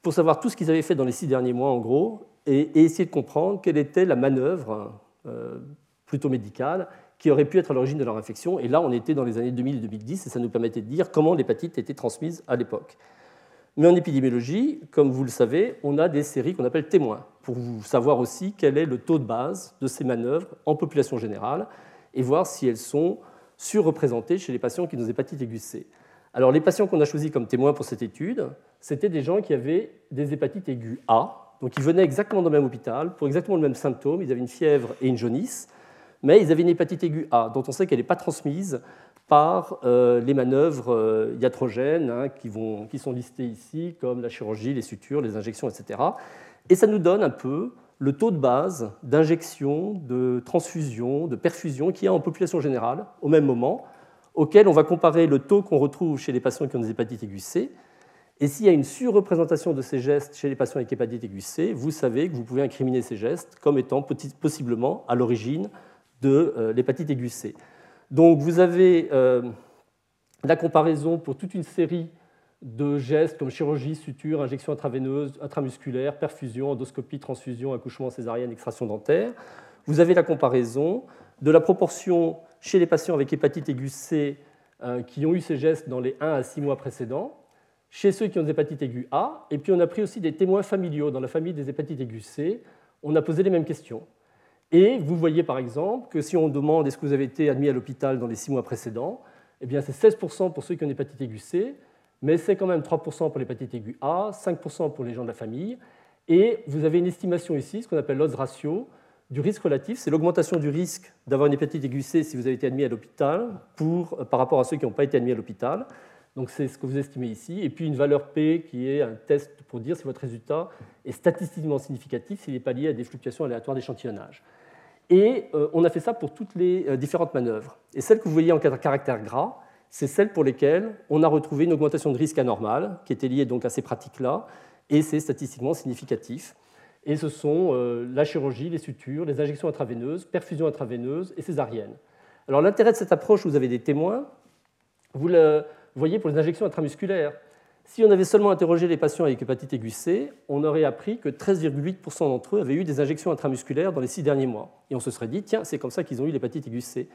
pour savoir tout ce qu'ils avaient fait dans les six derniers mois en gros, et, essayer de comprendre quelle était la manœuvre plutôt médicale qui aurait pu être à l'origine de leur infection. Et là, on était dans les années 2000 et 2010, et ça nous permettait de dire comment l'hépatite était transmise à l'époque. Mais en épidémiologie, comme vous le savez, on a des séries qu'on appelle témoins, pour savoir aussi quel est le taux de base de ces manœuvres en population générale, et voir si elles sont surreprésentées chez les patients qui ont des hépatites aiguës C. Alors les patients qu'on a choisis comme témoins pour cette étude, c'était des gens qui avaient des hépatites aiguës A, donc ils venaient exactement dans le même hôpital, pour exactement le même symptôme, ils avaient une fièvre et une jaunisse, mais ils avaient une hépatite aiguë A, dont on sait qu'elle n'est pas transmise par euh, les manœuvres euh, iatrogènes hein, qui, sont listées ici, comme la chirurgie, les sutures, les injections, etc. Et ça nous donne un peu le taux de base d'injection, de transfusion, de perfusion qu'il y a en population générale au même moment, auquel on va comparer le taux qu'on retrouve chez les patients qui ont des hépatites aiguës C. Et s'il y a une surreprésentation de ces gestes chez les patients avec hépatite aiguë C, vous savez que vous pouvez incriminer ces gestes comme étant possiblement à l'origine de euh, l'hépatite aiguë C. Donc vous avez euh, la comparaison pour toute une série de gestes comme chirurgie, suture, injection intraveineuse, intramusculaire, perfusion, endoscopie, transfusion, accouchement césarienne, extraction dentaire. Vous avez la comparaison de la proportion chez les patients avec hépatite aiguë C euh, qui ont eu ces gestes dans les 1 à 6 mois précédents, chez ceux qui ont des hépatites A, et puis on a pris aussi des témoins familiaux dans la famille des hépatites aiguës C. On a posé les mêmes questions. Et vous voyez par exemple que si on demande est-ce que vous avez été admis à l'hôpital dans les six mois précédents, eh bien c'est 16% pour ceux qui ont une hépatite aiguë C, mais c'est quand même 3% pour l'hépatite aiguë A, 5% pour les gens de la famille. Et vous avez une estimation ici, ce qu'on appelle l'odds ratio, du risque relatif. C'est l'augmentation du risque d'avoir une hépatite aiguë C si vous avez été admis à l'hôpital par rapport à ceux qui n'ont pas été admis à l'hôpital. Donc c'est ce que vous estimez ici. Et puis une valeur P qui est un test pour dire si votre résultat est statistiquement significatif s'il n'est pas lié à des fluctuations aléatoires d'échantillonnage. Et euh, on a fait ça pour toutes les euh, différentes manœuvres. Et celles que vous voyez en caractère gras, c'est celles pour lesquelles on a retrouvé une augmentation de risque anormale, qui était liée donc à ces pratiques-là, et c'est statistiquement significatif. Et ce sont euh, la chirurgie, les sutures, les injections intraveineuses, perfusion intraveineuse et césarienne. Alors l'intérêt de cette approche, vous avez des témoins. Vous le voyez pour les injections intramusculaires. Si on avait seulement interrogé les patients avec hépatite aiguë C, on aurait appris que 13,8% d'entre eux avaient eu des injections intramusculaires dans les six derniers mois. Et on se serait dit, tiens, c'est comme ça qu'ils ont eu l'hépatite aiguë C.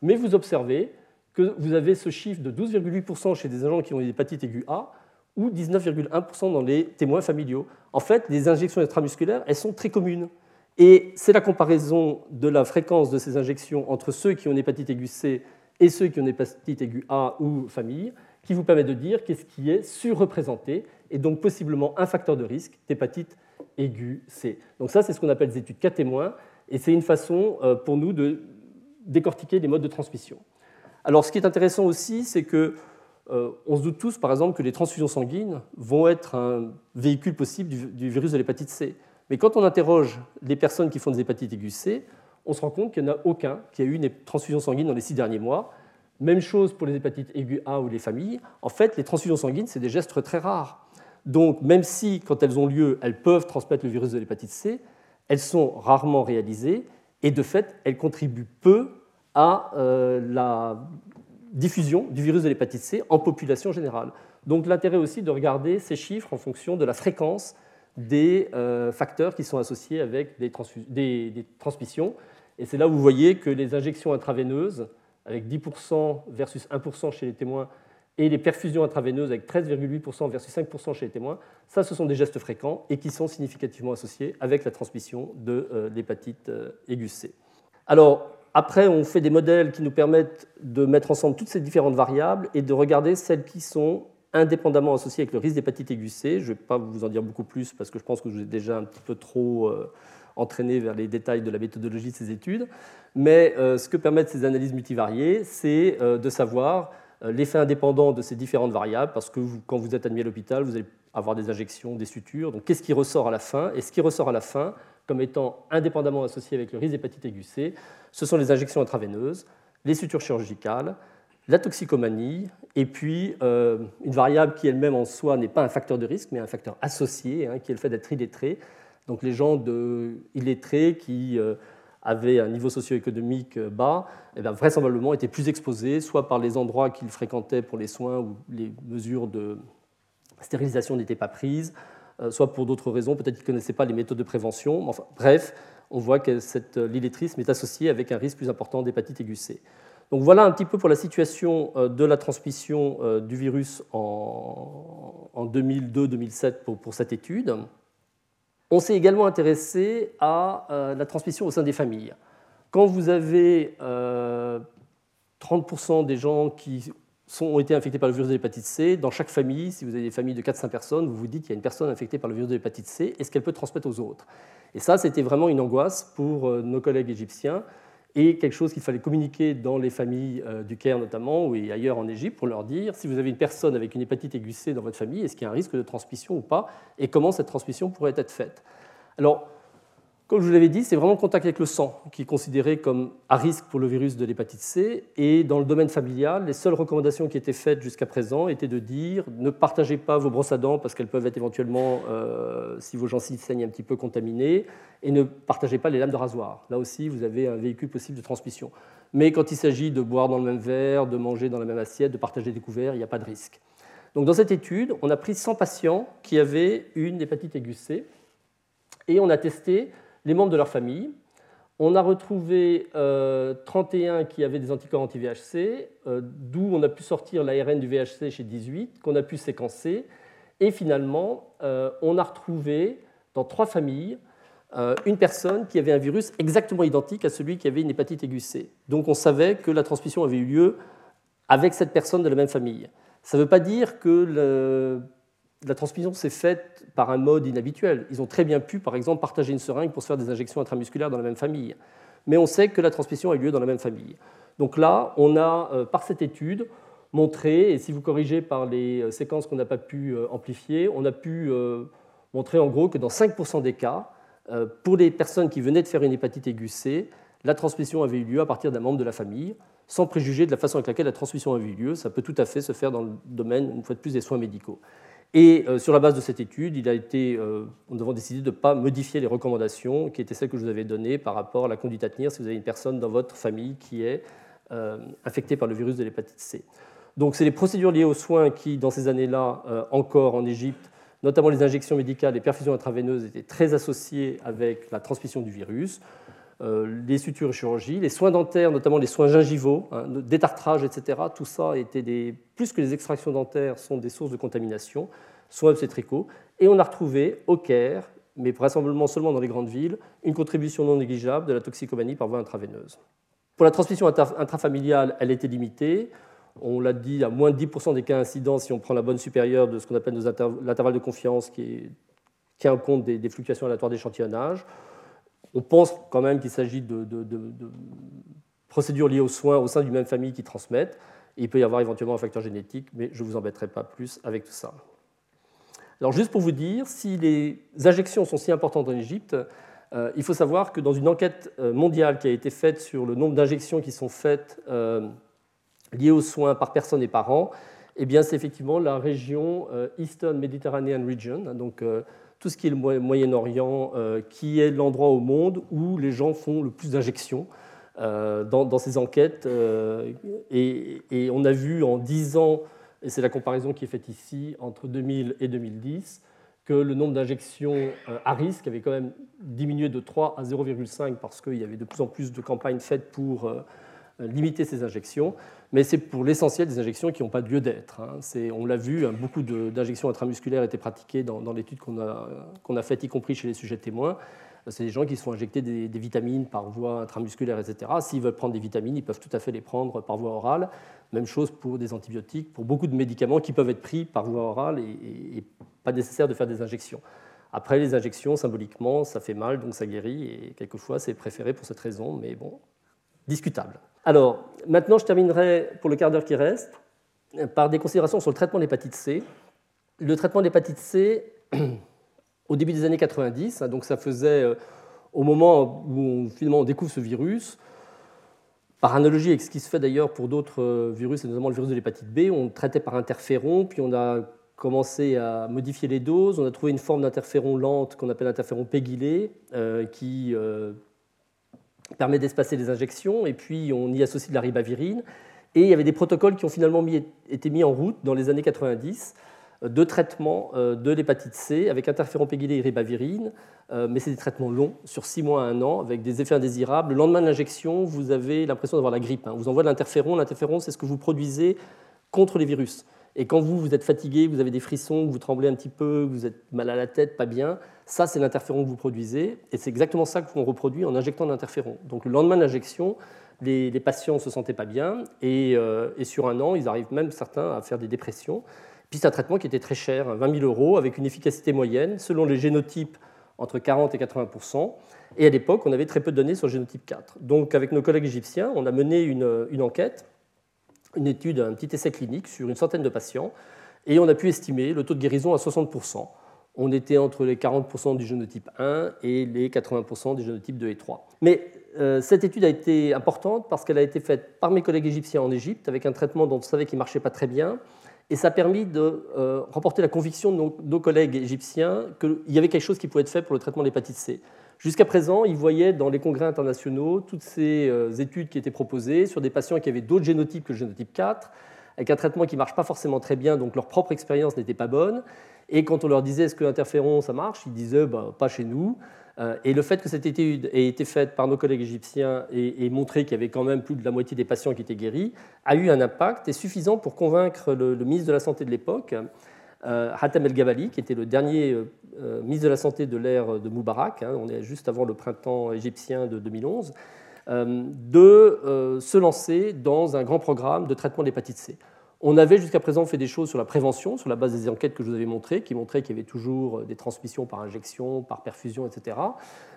Mais vous observez que vous avez ce chiffre de 12,8% chez des agents qui ont eu l'hépatite aiguë A ou 19,1% dans les témoins familiaux. En fait, les injections intramusculaires, elles sont très communes. Et c'est la comparaison de la fréquence de ces injections entre ceux qui ont une hépatite aiguë C et ceux qui ont une hépatite aiguë A ou famille qui vous permet de dire qu'est-ce qui est surreprésenté et donc possiblement un facteur de risque d'hépatite aiguë C. Donc ça, c'est ce qu'on appelle des études cas témoins et c'est une façon euh, pour nous de décortiquer les modes de transmission. Alors ce qui est intéressant aussi, c'est que euh, on se doute tous, par exemple, que les transfusions sanguines vont être un véhicule possible du, virus de l'hépatite C. Mais quand on interroge les personnes qui font des hépatites aiguës C, on se rend compte qu'il n'y en a aucun qui a eu une transfusion sanguine dans les six derniers mois. Même chose pour les hépatites aiguës A ou les familles. En fait, les transfusions sanguines, c'est des gestes très rares. Donc, même si, quand elles ont lieu, elles peuvent transmettre le virus de l'hépatite C, elles sont rarement réalisées et, de fait, elles contribuent peu à euh, la diffusion du virus de l'hépatite C en population générale. Donc, l'intérêt aussi de regarder ces chiffres en fonction de la fréquence des euh, facteurs qui sont associés avec des, des transmissions. Et c'est là où vous voyez que les injections intraveineuses avec 10% versus 1% chez les témoins, et les perfusions intraveineuses avec 13,8% versus 5% chez les témoins, ça, ce sont des gestes fréquents et qui sont significativement associés avec la transmission de euh, l'hépatite euh, aiguë C. Alors, après, on fait des modèles qui nous permettent de mettre ensemble toutes ces différentes variables et de regarder celles qui sont indépendamment associées avec le risque d'hépatite aiguë C. Je ne vais pas vous en dire beaucoup plus parce que je pense que je vous ai déjà un petit peu trop euh, entraîné vers les détails de la méthodologie de ces études. Mais euh, ce que permettent ces analyses multivariées, c'est euh, de savoir euh, l'effet indépendant de ces différentes variables, parce que quand vous êtes admis à l'hôpital, vous allez avoir des injections, des sutures. Donc qu'est-ce qui ressort à la fin? Et ce qui ressort à la fin, comme étant indépendamment associé avec le risque d'hépatite aiguë C, ce sont les injections intraveineuses, les sutures chirurgicales, la toxicomanie, et puis une variable qui elle-même en soi n'est pas un facteur de risque, mais un facteur associé, hein, qui est le fait d'être illettré. Donc les gens de illettrés qui avaient un niveau socio-économique euh, bas, eh vraisemblablement étaient plus exposés, soit par les endroits qu'ils fréquentaient pour les soins où les mesures de stérilisation n'étaient pas prises, soit pour d'autres raisons, peut-être qu'ils ne connaissaient pas les méthodes de prévention. Bref, on voit que l'illettrisme est associé avec un risque plus important d'hépatite aiguë. Donc voilà un petit peu pour la situation de la transmission du virus en, 2002-2007 pour, cette étude. On s'est également intéressé à la transmission au sein des familles. Quand vous avez 30% des gens qui ont été infectés par le virus de l'hépatite C. Dans chaque famille, si vous avez des familles de 4-5 personnes, vous vous dites qu'il y a une personne infectée par le virus de l'hépatite C, est-ce qu'elle peut transmettre aux autres? Et ça, c'était vraiment une angoisse pour euh, nos collègues égyptiens et quelque chose qu'il fallait communiquer dans les familles euh, du Caire notamment, ou ailleurs en Égypte, pour leur dire si vous avez une personne avec une hépatite aiguë C dans votre famille, est-ce qu'il y a un risque de transmission ou pas, et comment cette transmission pourrait être faite? Alors, comme je vous l'avais dit, c'est vraiment le contact avec le sang qui est considéré comme à risque pour le virus de l'hépatite C. Et dans le domaine familial, les seules recommandations qui étaient faites jusqu'à présent étaient de dire ne partagez pas vos brosses à dents parce qu'elles peuvent être éventuellement, euh, si vos gencives saignent un petit peu, contaminées, et ne partagez pas les lames de rasoir. Là aussi, vous avez un véhicule possible de transmission. Mais quand il s'agit de boire dans le même verre, de manger dans la même assiette, de partager des couverts, il n'y a pas de risque. Donc dans cette étude, on a pris 100 patients qui avaient une hépatite aiguë C et on a testé les membres de leur famille. On a retrouvé 31 euh, qui avaient des anticorps anti-VHC, euh, d'où on a pu sortir l'ARN du VHC chez 18, qu'on a pu séquencer. Et finalement, euh, on a retrouvé dans trois familles une personne qui avait un virus exactement identique à celui qui avait une hépatite aiguë C. Donc on savait que la transmission avait eu lieu avec cette personne de la même famille. Ça ne veut pas dire que le la transmission s'est faite par un mode inhabituel. Ils ont très bien pu, par exemple, partager une seringue pour se faire des injections intramusculaires dans la même famille. Mais on sait que la transmission a eu lieu dans la même famille. Donc là, on a, euh, par cette étude, montré, et si vous corrigez par les euh, séquences qu'on n'a pas pu euh, amplifier, on a pu montrer en gros que dans 5% des cas, pour les personnes qui venaient de faire une hépatite aiguë C, la transmission avait eu lieu à partir d'un membre de la famille, sans préjuger de la façon avec laquelle la transmission avait eu lieu. Ça peut tout à fait se faire dans le domaine, une fois de plus, des soins médicaux. Et euh, sur la base de cette étude, euh, nous avons décidé de ne pas modifier les recommandations qui étaient celles que je vous avais données par rapport à la conduite à tenir si vous avez une personne dans votre famille qui est euh, infectée par le virus de l'hépatite C. Donc, c'est les procédures liées aux soins qui, dans ces années-là, encore en Égypte, notamment les injections médicales et perfusions intraveineuses, étaient très associées avec la transmission du virus. Les sutures chirurgies, les soins dentaires, notamment les soins gingivaux, hein, détartrage, etc., tout ça était des, plus que les extractions dentaires sont des sources de contamination, soins obstétricaux, et on a retrouvé au Caire, mais vraisemblablement seulement dans les grandes villes, une contribution non négligeable de la toxicomanie par voie intraveineuse. Pour la transmission intrafamiliale, elle était limitée. On l'a dit, à moins de 10% des cas incidents si on prend la bonne supérieure de ce qu'on appelle l'intervalle de confiance qui tient compte des, fluctuations aléatoires d'échantillonnage. On pense quand même qu'il s'agit de, procédures liées aux soins au sein d'une même famille qui transmettent. Il peut y avoir éventuellement un facteur génétique, mais je ne vous embêterai pas plus avec tout ça. Alors juste pour vous dire, si les injections sont si importantes en Égypte, euh, il faut savoir que dans une enquête euh, mondiale qui a été faite sur le nombre d'injections qui sont faites euh, liées aux soins par personne et par an, eh c'est effectivement la région Eastern Mediterranean Region, hein, tout ce qui est le Moyen-Orient, qui est l'endroit au monde où les gens font le plus d'injections. Dans, ces enquêtes. Et, et, on a vu en 10 ans et c'est la comparaison qui est faite ici entre 2000 et 2010, que le nombre d'injections euh, à risque avait quand même diminué de 3 à 0,5 parce qu'il y avait de plus en plus de campagnes faites pour euh, limiter ces injections, mais c'est pour l'essentiel des injections qui n'ont pas lieu d'être. Hein. On l'a vu, hein, beaucoup d'injections intramusculaires étaient pratiquées dans, l'étude qu'on a, faite, y compris chez les sujets témoins c'est des gens qui se font injecter des, vitamines par voie intramusculaire, etc. S'ils veulent prendre des vitamines, ils peuvent tout à fait les prendre par voie orale. Même chose pour des antibiotiques, pour beaucoup de médicaments qui peuvent être pris par voie orale et, pas nécessaire de faire des injections. Après, les injections, symboliquement, ça fait mal, donc ça guérit, et quelquefois c'est préféré pour cette raison, mais bon, discutable. Alors, maintenant, je terminerai pour le quart d'heure qui reste par des considérations sur le traitement de l'hépatite C. Le traitement de l'hépatite C, au début des années 90, hein, donc ça faisait euh, au moment où finalement on découvre ce virus, par analogie avec ce qui se fait d'ailleurs pour d'autres euh, virus, et notamment le virus de l'hépatite B, on traitait par interféron, puis on a commencé à modifier les doses, on a trouvé une forme d'interféron lente qu'on appelle interféron pégylé, euh, qui permet d'espacer les injections, et puis on y associe de la ribavirine, et il y avait des protocoles qui ont finalement été mis en route dans les années 90, de traitement de l'hépatite C avec interféron pégylé et ribavirine, mais c'est des traitements longs, sur 6 mois à 1 an, avec des effets indésirables. Le lendemain de l'injection, vous avez l'impression d'avoir la grippe. Hein. On vous envoie de l'interféron. L'interféron, c'est ce que vous produisez contre les virus. Et quand vous, vous êtes fatigué, vous avez des frissons, vous tremblez un petit peu, vous êtes mal à la tête, pas bien, ça, c'est l'interféron que vous produisez. Et c'est exactement ça qu'on reproduit en injectant l'interféron. Donc le lendemain de l'injection, les, patients ne se sentaient pas bien. Euh, et, sur un an, ils arrivent même certains à faire des dépressions. Puis c'est un traitement qui était très cher, 20 hein, 000 euros, avec une efficacité moyenne, selon les génotypes, entre 40 et 80% Et à l'époque, on avait très peu de données sur le génotype 4. Donc avec nos collègues égyptiens, on a mené une, une enquête une étude, un petit essai clinique sur une centaine de patients, et on a pu estimer le taux de guérison à 60%. On était entre les 40% du génotype 1 et les 80% du génotype 2 et 3. Mais euh, cette étude a été importante parce qu'elle a été faite par mes collègues égyptiens en Égypte avec un traitement dont on savait qu'il ne marchait pas très bien. Et ça a permis de euh, remporter la conviction de nos, nos collègues égyptiens qu'il y avait quelque chose qui pouvait être fait pour le traitement de l'hépatite C. Jusqu'à présent, ils voyaient dans les congrès internationaux toutes ces euh, études qui étaient proposées sur des patients qui avaient d'autres génotypes que le génotype 4, avec un traitement qui ne marche pas forcément très bien, donc leur propre expérience n'était pas bonne. Et quand on leur disait est-ce que l'interféron ça marche, ils disaient bah, pas chez nous. Euh, et le fait que cette étude ait été faite par nos collègues égyptiens et, montré qu'il y avait quand même plus de la moitié des patients qui étaient guéris a eu un impact et suffisant pour convaincre le ministre de la Santé de l'époque Hatem El-Gabali, qui était le dernier euh, euh, ministre de la Santé de l'ère de Moubarak, hein, on est juste avant le printemps égyptien de 2011, de se lancer dans un grand programme de traitement de l'hépatite C. On avait jusqu'à présent fait des choses sur la prévention, sur la base des enquêtes que je vous avais montrées, qui montraient qu'il y avait toujours des transmissions par injection, par perfusion, etc.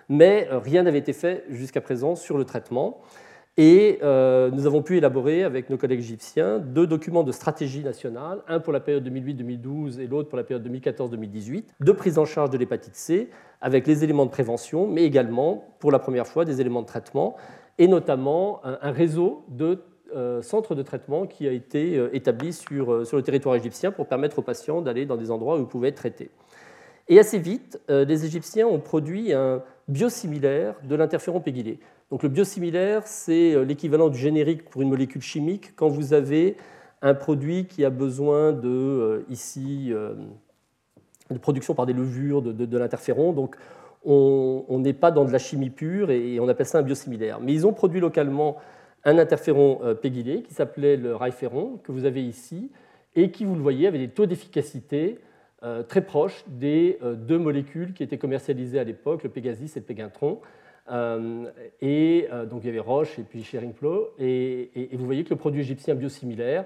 Mais rien n'avait été fait jusqu'à présent sur le traitement. Et euh, nous avons pu élaborer avec nos collègues égyptiens deux documents de stratégie nationale, un pour la période 2008-2012 et l'autre pour la période 2014-2018, de prise en charge de l'hépatite C, avec les éléments de prévention, mais également, pour la première fois, des éléments de traitement, et notamment un, réseau de euh, centres de traitement qui a été euh, établi sur, sur le territoire égyptien pour permettre aux patients d'aller dans des endroits où ils pouvaient être traités. Et assez vite, les Égyptiens ont produit un biosimilaire de l'interféron pégylé. Donc le biosimilaire, c'est euh, l'équivalent du générique pour une molécule chimique quand vous avez un produit qui a besoin de, euh, ici, euh, de production par des levures de, l'interféron. Donc on n'est pas dans de la chimie pure et on appelle ça un biosimilaire. Mais ils ont produit localement un interféron pégylé qui s'appelait le raiféron, que vous avez ici, et qui, vous le voyez, avait des taux d'efficacité très proches des deux molécules qui étaient commercialisées à l'époque, le Pégasis et le Pégintron. Euh, et euh, donc il y avait Roche et puis Sheringflow. Et, et, vous voyez que le produit égyptien biosimilaire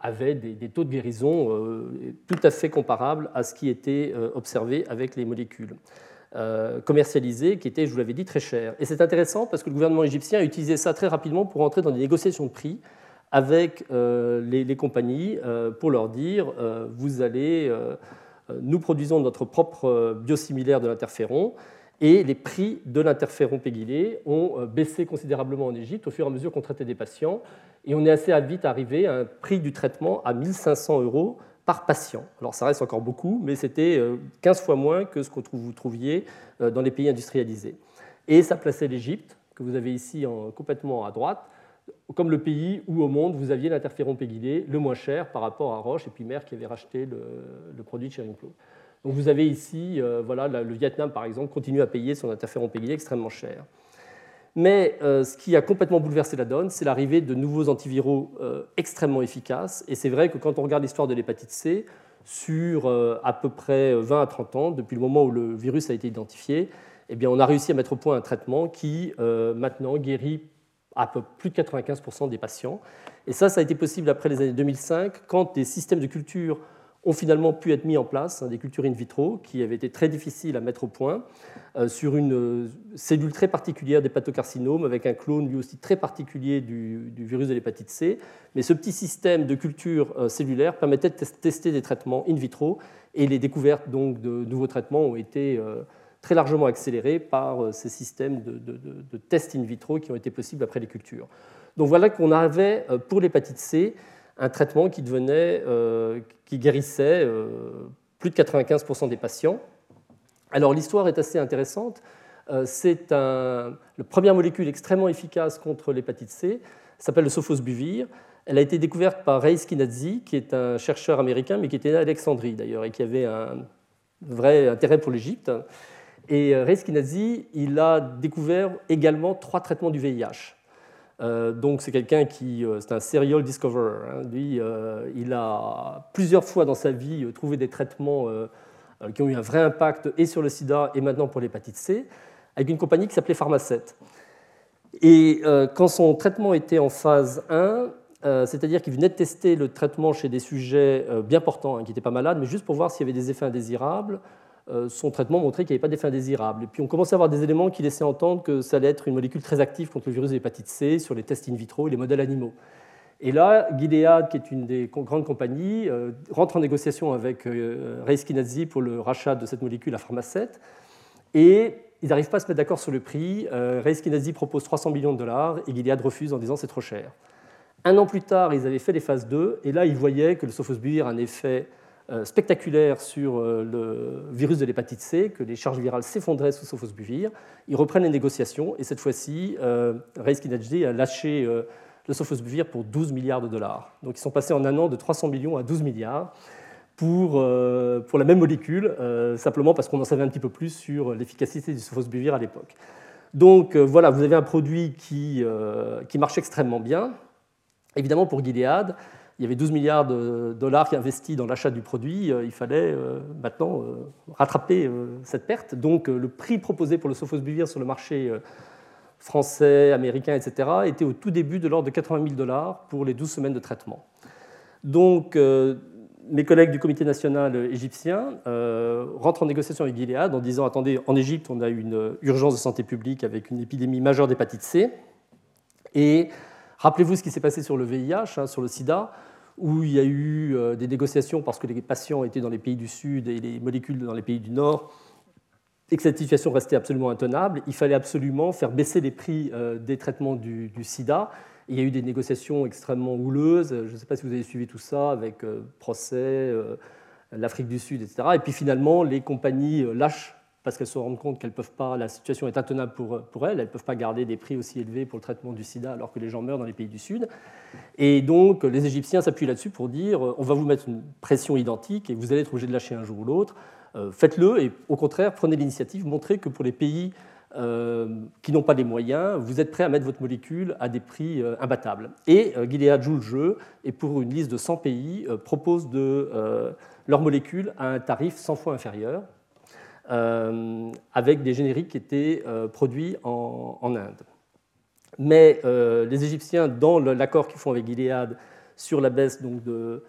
avait des, taux de guérison euh, tout à fait comparables à ce qui était observé avec les molécules commercialisées, qui étaient, je vous l'avais dit, très chères. Et c'est intéressant parce que le gouvernement égyptien a utilisé ça très rapidement pour entrer dans des négociations de prix avec les, les, compagnies pour leur dire vous allez, nous produisons notre propre biosimilaire de l'interféron et les prix de l'interféron pégylé ont euh, baissé considérablement en Égypte au fur et à mesure qu'on traitait des patients. Et on est assez vite arrivé à un prix du traitement à 1500 euros par patient. Alors ça reste encore beaucoup, mais c'était 15 euh, fois moins que ce que vous trouviez euh, dans les pays industrialisés. Et ça plaçait l'Égypte, que vous avez ici complètement à droite, comme le pays où au monde vous aviez l'interféron pégylé le moins cher par rapport à Roche et puis Merck qui avait racheté le, produit de Schering-Plough. Donc vous avez ici, euh, voilà, le Vietnam par exemple continue à payer son interféron pégylé extrêmement cher. Mais euh, ce qui a complètement bouleversé la donne, c'est l'arrivée de nouveaux antiviraux euh, extrêmement efficaces. Et c'est vrai que quand on regarde l'histoire de l'hépatite C, sur à peu près 20 à 30 ans, depuis le moment où le virus a été identifié, eh bien, on a réussi à mettre au point un traitement qui maintenant guérit à peu plus de 95% des patients. Et ça, ça a été possible après les années 2005, quand des systèmes de culture ont finalement pu être mis en place, hein, des cultures in vitro qui avaient été très difficiles à mettre au point, euh, sur une euh, cellule très particulière des pathocarcinomes, avec un clone lui aussi très particulier du, virus de l'hépatite C. Mais ce petit système de culture euh, cellulaire permettait de tester des traitements in vitro, et les découvertes donc, de nouveaux traitements ont été très largement accélérées par ces systèmes de, de tests in vitro qui ont été possibles après les cultures. Donc voilà qu'on avait pour l'hépatite C un traitement qui, devenait, euh, qui guérissait euh, plus de 95% des patients. Alors l'histoire est assez intéressante. Euh, c'est la première molécule extrêmement efficace contre l'hépatite C, s'appelle le sofosbuvir. Elle a été découverte par Ray Skinazzi, qui est un chercheur américain, mais qui était né à Alexandrie d'ailleurs, et qui avait un vrai intérêt pour l'Égypte. Et Ray Skinazzi, il a découvert également trois traitements du VIH. Euh, donc c'est quelqu'un qui, euh, c'est un serial discoverer. Hein. Lui, euh, il a plusieurs fois dans sa vie trouvé des traitements qui ont eu un vrai impact et sur le sida et maintenant pour l'hépatite C, avec une compagnie qui s'appelait Pharmacet. Et quand son traitement était en phase 1, c'est-à-dire qu'il venait de tester le traitement chez des sujets bien portants, hein, qui n'étaient pas malades, mais juste pour voir s'il y avait des effets indésirables, son traitement montrait qu'il n'y avait pas d'effet indésirable. Et puis on commençait à avoir des éléments qui laissaient entendre que ça allait être une molécule très active contre le virus de l'hépatite C sur les tests in vitro et les modèles animaux. Et là, Gilead, qui est une des grandes compagnies, euh, rentre en négociation avec euh, Reiskinazzi pour le rachat de cette molécule à Pharmacet. Et ils n'arrivent pas à se mettre d'accord sur le prix. Reiskinazzi propose 300 millions de dollars et Gilead refuse en disant c'est trop cher. Un an plus tard, ils avaient fait les phases 2 et là, ils voyaient que le sofosbuvir a un effet euh, spectaculaire sur euh, le virus de l'hépatite C, que les charges virales s'effondraient sous sofosbuvir. Ils reprennent les négociations et cette fois-ci, euh, Reis a lâché le sofosbuvir pour 12 milliards de dollars. Donc ils sont passés en un an de 300 millions à 12 milliards pour, pour la même molécule, simplement parce qu'on en savait un petit peu plus sur l'efficacité du sofosbuvir à l'époque. Donc voilà, vous avez un produit qui, qui marche extrêmement bien. Évidemment, pour Gilead, il y avait 12 milliards de dollars qui investis dans l'achat du produit, euh, il fallait euh, maintenant euh, rattraper cette perte. Donc le prix proposé pour le sofosbuvir sur le marché français, américain, etc., était au tout début de l'ordre de 80 000 dollars pour les 12 semaines de traitement. Donc mes collègues du comité national égyptien rentrent en négociation avec Gilead en disant attendez, en Égypte, on a une urgence de santé publique avec une épidémie majeure d'hépatite C. Et rappelez-vous ce qui s'est passé sur le VIH, hein, sur le sida où il y a eu euh, des négociations parce que les patients étaient dans les pays du Sud et les molécules dans les pays du Nord, et que cette situation restait absolument intenable. Il fallait absolument faire baisser les prix euh, des traitements du, sida. il y a eu des négociations extrêmement houleuses. Je ne sais pas si vous avez suivi tout ça avec euh, procès, l'Afrique du Sud, etc. Et puis finalement, les compagnies lâchent parce qu'elles se rendent compte qu'elles peuvent pas, la situation est intenable pour, pour elles, elles ne peuvent pas garder des prix aussi élevés pour le traitement du sida alors que les gens meurent dans les pays du Sud. Et donc les Égyptiens s'appuient là-dessus pour dire on va vous mettre une pression identique et vous allez être obligé de lâcher un jour ou l'autre. Euh, faites-le et au contraire, prenez l'initiative, montrez que pour les pays euh, qui n'ont pas les moyens, vous êtes prêts à mettre votre molécule à des prix euh, imbattables. Et Gilead joue le jeu et pour une liste de 100 pays propose de, leur molécule à un tarif 100 fois inférieur euh, avec des génériques qui étaient euh, produits en, Inde. Mais euh, les Égyptiens, dans l'accord qu'ils font avec Gilead sur la baisse donc, de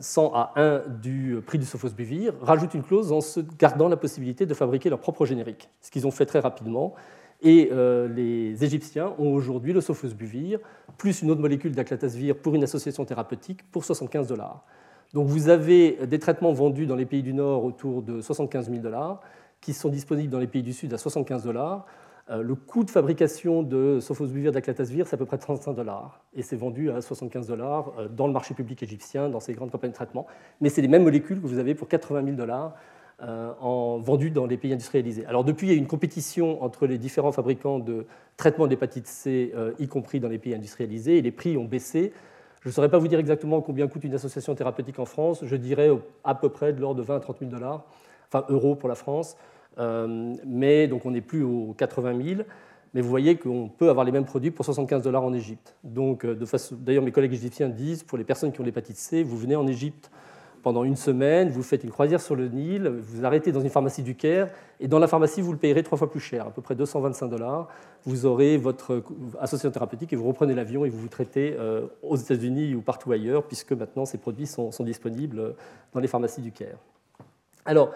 100 à 1 du prix du sofosbuvir, rajoutent une clause en se gardant la possibilité de fabriquer leur propre générique, ce qu'ils ont fait très rapidement. Et les Égyptiens ont aujourd'hui le sofosbuvir, plus une autre molécule d'aclatasvir pour une association thérapeutique, pour 75 dollars. Donc vous avez des traitements vendus dans les pays du Nord autour de 75 000 dollars, qui sont disponibles dans les pays du Sud à 75 dollars. Euh, le coût de fabrication de sofosbuvir d'aclatasvir, c'est à peu près 35 dollars. Et c'est vendu à 75 dollars euh, dans le marché public égyptien, dans ces grandes campagnes de traitement. Mais c'est les mêmes molécules que vous avez pour 80 000 dollars euh, en, vendues dans les pays industrialisés. Alors depuis, il y a une compétition entre les différents fabricants de traitement d'hépatite C, y compris dans les pays industrialisés, et les prix ont baissé je ne saurais pas vous dire exactement combien coûte une association thérapeutique en France. Je dirais à peu près de l'ordre de 20 à 30 000 dollars, enfin euros pour la France. Euh, mais donc on n'est plus aux 80 000. Mais vous voyez qu'on peut avoir les mêmes produits pour 75 dollars en Égypte. Donc, euh, d'ailleurs, mes collègues égyptiens disent pour les personnes qui ont l'hépatite C, vous venez en Égypte pendant une semaine, vous faites une croisière sur le Nil, vous arrêtez dans une pharmacie du Caire, et dans la pharmacie, vous le payerez trois fois plus cher, à peu près 225 dollars. Vous aurez votre association thérapeutique et vous reprenez l'avion et vous vous traitez euh, aux États-Unis ou partout ailleurs, puisque maintenant ces produits sont, disponibles dans les pharmacies du Caire. Alors,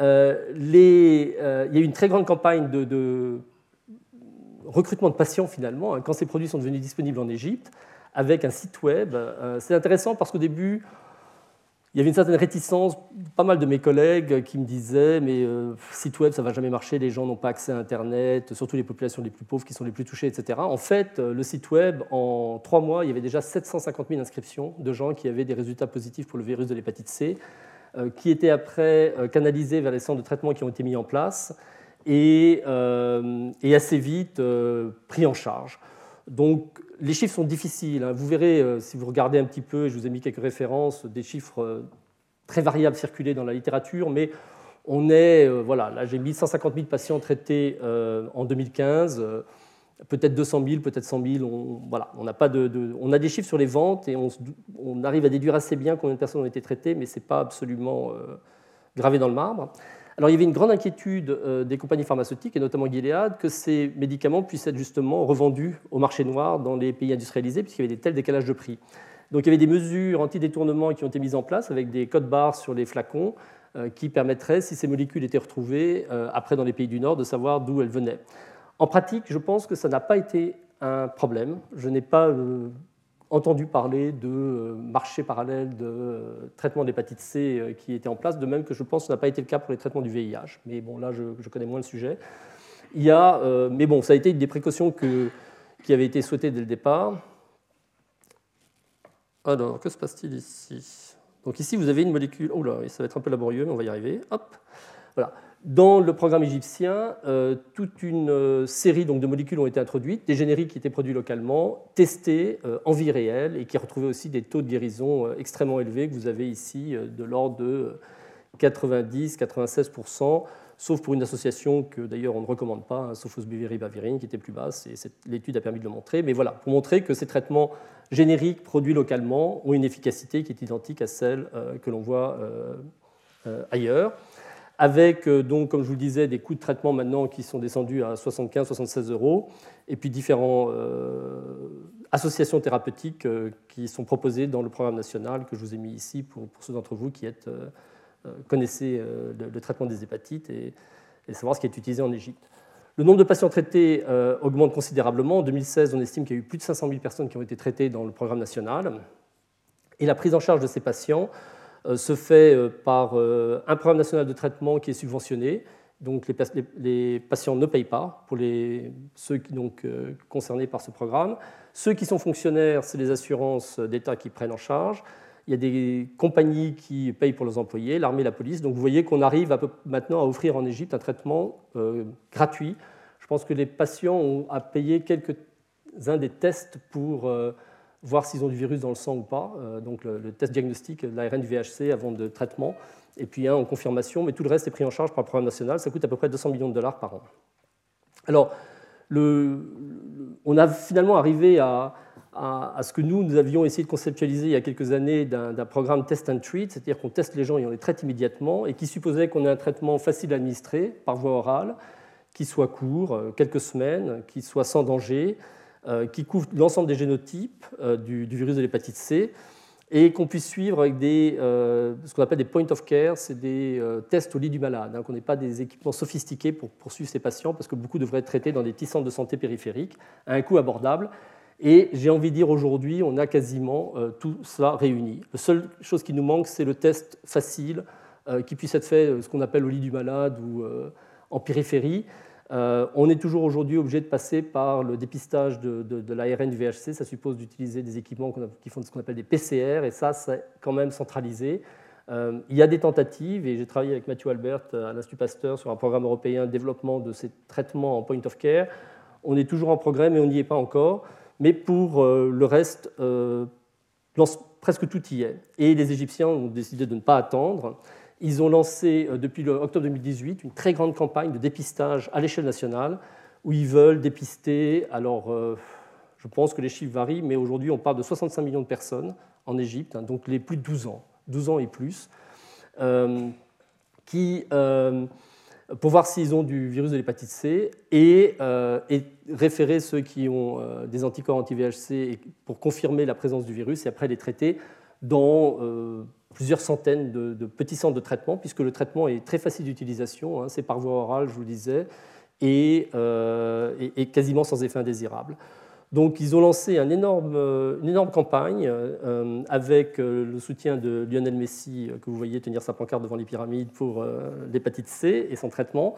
euh, euh, il y a eu une très grande campagne de, de recrutement de patients finalement, hein, quand ces produits sont devenus disponibles en Égypte, avec un site web. C'est intéressant parce qu'au début, il y avait une certaine réticence, pas mal de mes collègues qui me disaient mais euh, site web ça va jamais marcher, les gens n'ont pas accès à Internet, surtout les populations les plus pauvres qui sont les plus touchées, etc. En fait, euh, le site web, en trois mois, il y avait déjà 750 000 inscriptions de gens qui avaient des résultats positifs pour le virus de l'hépatite C, euh, qui étaient après canalisés vers les centres de traitement qui ont été mis en place et assez vite pris en charge. Donc les chiffres sont difficiles. Hein. Vous verrez, si vous regardez un petit peu, je vous ai mis quelques références, des chiffres très variables circulés dans la littérature, mais on est, voilà, là j'ai mis 150 000 patients traités en 2015 peut-être 200 000, peut-être 100 000. On, voilà, on, a on des chiffres sur les ventes et on, arrive à déduire assez bien combien de personnes ont été traitées, mais ce n'est pas absolument euh, gravé dans le marbre. Alors il y avait une grande inquiétude euh, des compagnies pharmaceutiques, et notamment Gilead, que ces médicaments puissent être justement revendus au marché noir dans les pays industrialisés, puisqu'il y avait des tels décalages de prix. Donc il y avait des mesures anti-détournement qui ont été mises en place avec des codes barres sur les flacons euh, qui permettraient, si ces molécules étaient retrouvées après dans les pays du Nord, de savoir d'où elles venaient. En pratique, je pense que ça n'a pas été un problème. Je n'ai pas euh, entendu parler de euh, marché parallèle de euh, traitement d'hépatite C qui était en place, de même que je pense que ça n'a pas été le cas pour les traitements du VIH. Mais bon, là, je, connais moins le sujet. Il y a, mais bon, ça a été une des précautions qui avaient été souhaitées dès le départ. Alors, que se passe-t-il ici? Donc ici, vous avez une molécule. Oh là, ça va être un peu laborieux, mais on va y arriver. Hop. Voilà. Dans le programme égyptien, euh, toute une euh, série donc, de molécules ont été introduites, des génériques qui étaient produits localement, testés euh, en vie réelle et qui retrouvaient aussi des taux de guérison extrêmement élevés que vous avez ici de l'ordre de 90-96%, sauf pour une association que d'ailleurs on ne recommande pas, hein, Sofosbuvir-Ribavirin, qui était plus basse, et l'étude a permis de le montrer. Mais voilà, pour montrer que ces traitements génériques produits localement ont une efficacité qui est identique à celle que l'on voit ailleurs avec, euh, donc, comme je vous le disais, des coûts de traitement maintenant qui sont descendus à 75-76 euros, et puis différentes euh, associations thérapeutiques euh, qui sont proposées dans le programme national que je vous ai mis ici pour, ceux d'entre vous qui êtes, le, traitement des hépatites et, et, savoir ce qui est utilisé en Égypte. Le nombre de patients traités augmente considérablement. En 2016, on estime qu'il y a eu plus de 500 000 personnes qui ont été traitées dans le programme national. Et la prise en charge de ces patients se fait euh, par euh, un programme national de traitement qui est subventionné. Donc les, patients ne payent pas pour les, ceux qui, donc, concernés par ce programme. Ceux qui sont fonctionnaires, c'est les assurances d'État qui prennent en charge. Il y a des compagnies qui payent pour leurs employés, l'armée, la police. Donc vous voyez qu'on arrive maintenant à offrir en Égypte un traitement gratuit. Je pense que les patients ont à payer quelques-uns des tests pour voir s'ils ont du virus dans le sang ou pas, euh, donc le, test diagnostic de l'ARN du VHC avant de traitement, et puis un en confirmation, mais tout le reste est pris en charge par le programme national, ça coûte à peu près 200 millions de dollars par an. Alors, on a finalement arrivé à, ce que nous, nous avions essayé de conceptualiser il y a quelques années d'un programme test and treat, c'est-à-dire qu'on teste les gens et on les traite immédiatement, et qui supposait qu'on ait un traitement facile à administrer par voie orale, qui soit court, euh, quelques semaines, qui soit sans danger, qui couvre l'ensemble des génotypes euh, du, virus de l'hépatite C et qu'on puisse suivre avec des, euh, ce qu'on appelle des point of care, c'est des tests au lit du malade, hein, qu'on n'ait pas des équipements sophistiqués pour poursuivre ces patients, parce que beaucoup devraient être traités dans des petits centres de santé périphériques, à un coût abordable. Et j'ai envie de dire aujourd'hui, on a quasiment tout cela réuni. La seule chose qui nous manque, c'est le test facile, qui puisse être fait, ce qu'on appelle au lit du malade ou en périphérie. Euh, on est toujours aujourd'hui obligé de passer par le dépistage de, l'ARN du VHC. Ça suppose d'utiliser des équipements qui font ce qu'on appelle des PCR, et ça, c'est quand même centralisé. Euh, il y a des tentatives, et j'ai travaillé avec Mathieu Albert à l'Institut Pasteur sur un programme européen de développement de ces traitements en point of care. On est toujours en progrès, mais on n'y est pas encore. Mais pour euh, le reste, presque tout y est. Et les Égyptiens ont décidé de ne pas attendre. Ils ont lancé euh, depuis octobre 2018 une très grande campagne de dépistage à l'échelle nationale où ils veulent dépister, alors euh, je pense que les chiffres varient, mais aujourd'hui on parle de 65 millions de personnes en Égypte, hein, donc les plus de 12 ans, 12 ans et plus, euh, qui, pour voir s'ils ont du virus de l'hépatite C et, et, référer ceux qui ont des anticorps anti-VHC pour confirmer la présence du virus et après les traiter dans plusieurs centaines de, petits centres de traitement, puisque le traitement est très facile d'utilisation, hein, c'est par voie orale, je vous le disais, euh, et, quasiment sans effet indésirable. Donc ils ont lancé euh, une énorme campagne euh, avec le soutien de Lionel Messi, que vous voyez tenir sa pancarte devant les pyramides pour l'hépatite C et son traitement.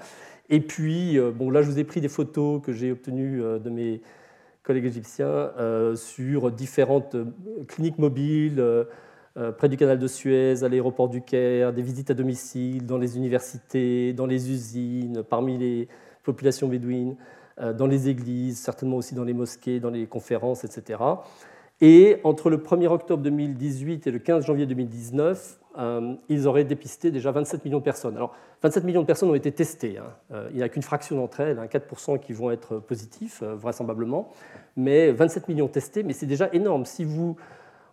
Et puis, bon, là je vous ai pris des photos que j'ai obtenues de mes collègues égyptiens sur différentes cliniques mobiles euh, près du canal de Suez, à l'aéroport du Caire, des visites à domicile, dans les universités, dans les usines, parmi les populations bédouines. dans les églises, certainement aussi dans les mosquées, dans les conférences, etc. Et entre le 1er octobre 2018 et le 15 janvier 2019, euh, ils auraient dépisté déjà 27 millions de personnes. Alors, 27 millions de personnes ont été testées. Hein. Euh, il n'y a qu'une fraction d'entre elles, 4% hein, qui vont être positifs, euh, vraisemblablement. Mais 27 millions testés, mais c'est déjà énorme. Si vous,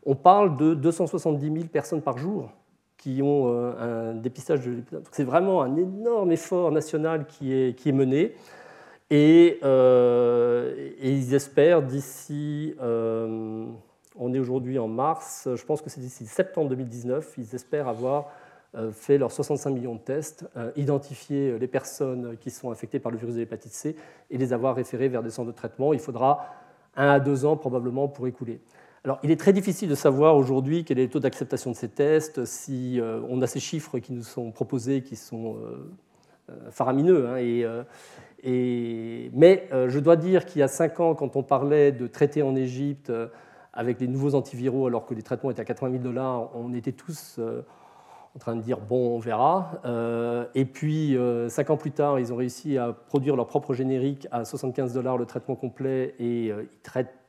on parle de 270 000 personnes par jour qui ont un dépistage de C'est vraiment un énorme effort national qui est, qui est mené. Et, et, ils espèrent d'ici on est aujourd'hui en mars, je pense que c'est d'ici septembre 2019, ils espèrent avoir euh, fait leurs 65 millions de tests, euh, identifié les personnes qui sont infectées par le virus de l'hépatite C et les avoir référées vers des centres de traitement. Il faudra un à deux ans probablement pour écouler. Alors, il est très difficile de savoir aujourd'hui quel est le taux d'acceptation de ces tests, si euh, on a ces chiffres qui nous sont proposés qui sont faramineux. Hein, et, mais je dois dire qu'il y a cinq ans, quand on parlait de traiter en Égypte avec les nouveaux antiviraux, alors que les traitements étaient à 80 000 dollars, on était tous euh, en train de dire bon, on verra. Euh, et puis, euh, cinq ans plus tard, ils ont réussi à produire leur propre générique à 75 dollars le traitement complet et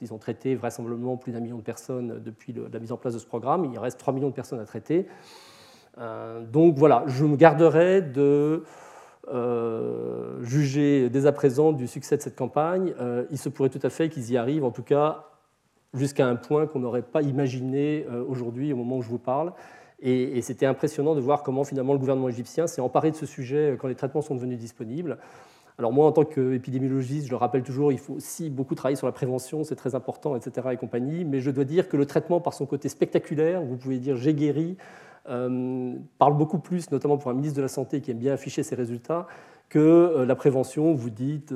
ils, ont traité vraisemblablement plus d'un million de personnes depuis la mise en place de ce programme. Il reste 3 millions de personnes à traiter. donc voilà, je me garderai de juger dès à présent du succès de cette campagne. il se pourrait tout à fait qu'ils y arrivent, en tout cas jusqu'à un point qu'on n'aurait pas imaginé euh, aujourd'hui au moment où je vous parle. Et, c'était impressionnant de voir comment finalement le gouvernement égyptien s'est emparé de ce sujet euh, quand les traitements sont devenus disponibles. Alors moi, en tant qu'épidémiologiste, je le rappelle toujours, il faut aussi beaucoup travailler sur la prévention, c'est très important, etc. et compagnie. Mais je dois dire que le traitement, par son côté spectaculaire, vous pouvez dire j'ai guéri, euh, parle beaucoup plus, notamment pour un ministre de la Santé qui aime bien afficher ses résultats, que la prévention. Vous dites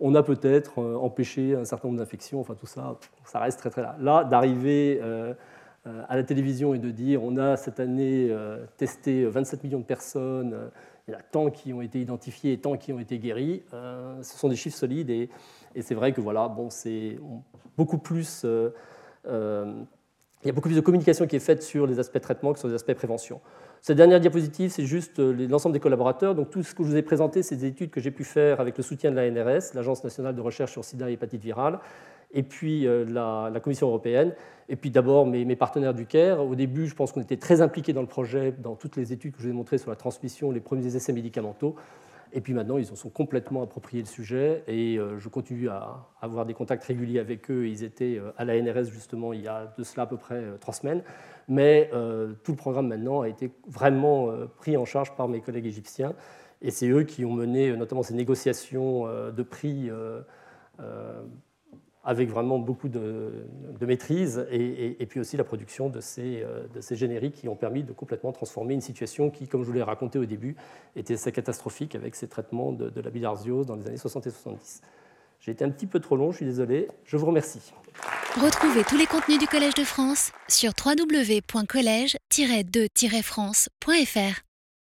on a peut-être euh, empêché un certain nombre d'infections, enfin tout ça, ça reste très très là. Là, d'arriver euh, euh, à la télévision et de dire on a cette année testé 27 millions de personnes, il y en a tant qui ont été identifiés et tant qui ont été guéris, ce sont des chiffres solides et, c'est vrai que voilà, bon, c'est beaucoup plus. il y a beaucoup plus de communication qui est faite sur les aspects traitement que sur les aspects prévention. Cette dernière diapositive, c'est juste euh, l'ensemble des collaborateurs. Donc tout ce que je vous ai présenté, c'est des études que j'ai pu faire avec le soutien de l'ANRS, l'Agence nationale de recherche sur sida et hépatite virale, et puis euh, la, Commission européenne, et puis d'abord mes, mes, partenaires du CARE. Au début, je pense qu'on était très impliqués dans le projet, dans toutes les études que je vous ai montrées sur la transmission, les premiers essais médicamentaux. Et puis maintenant, ils en sont complètement appropriés le sujet et euh, je continue à avoir des contacts réguliers avec eux. Ils étaient à la NRS justement il y a de cela à peu près trois semaines. Mais euh, tout le programme maintenant a été vraiment euh, pris en charge par mes collègues égyptiens et c'est eux qui ont mené notamment ces négociations de prix avec vraiment beaucoup de, maîtrise, et, puis aussi la production de ces, de ces, génériques qui ont permis de complètement transformer une situation qui, comme je vous l'ai raconté au début, était assez catastrophique avec ces traitements de, de la bilharziose dans les années 60 et 70. J'ai été un petit peu trop long, je suis désolé. Je vous remercie. Retrouvez tous les contenus du Collège de France sur www.colège-2-france.fr.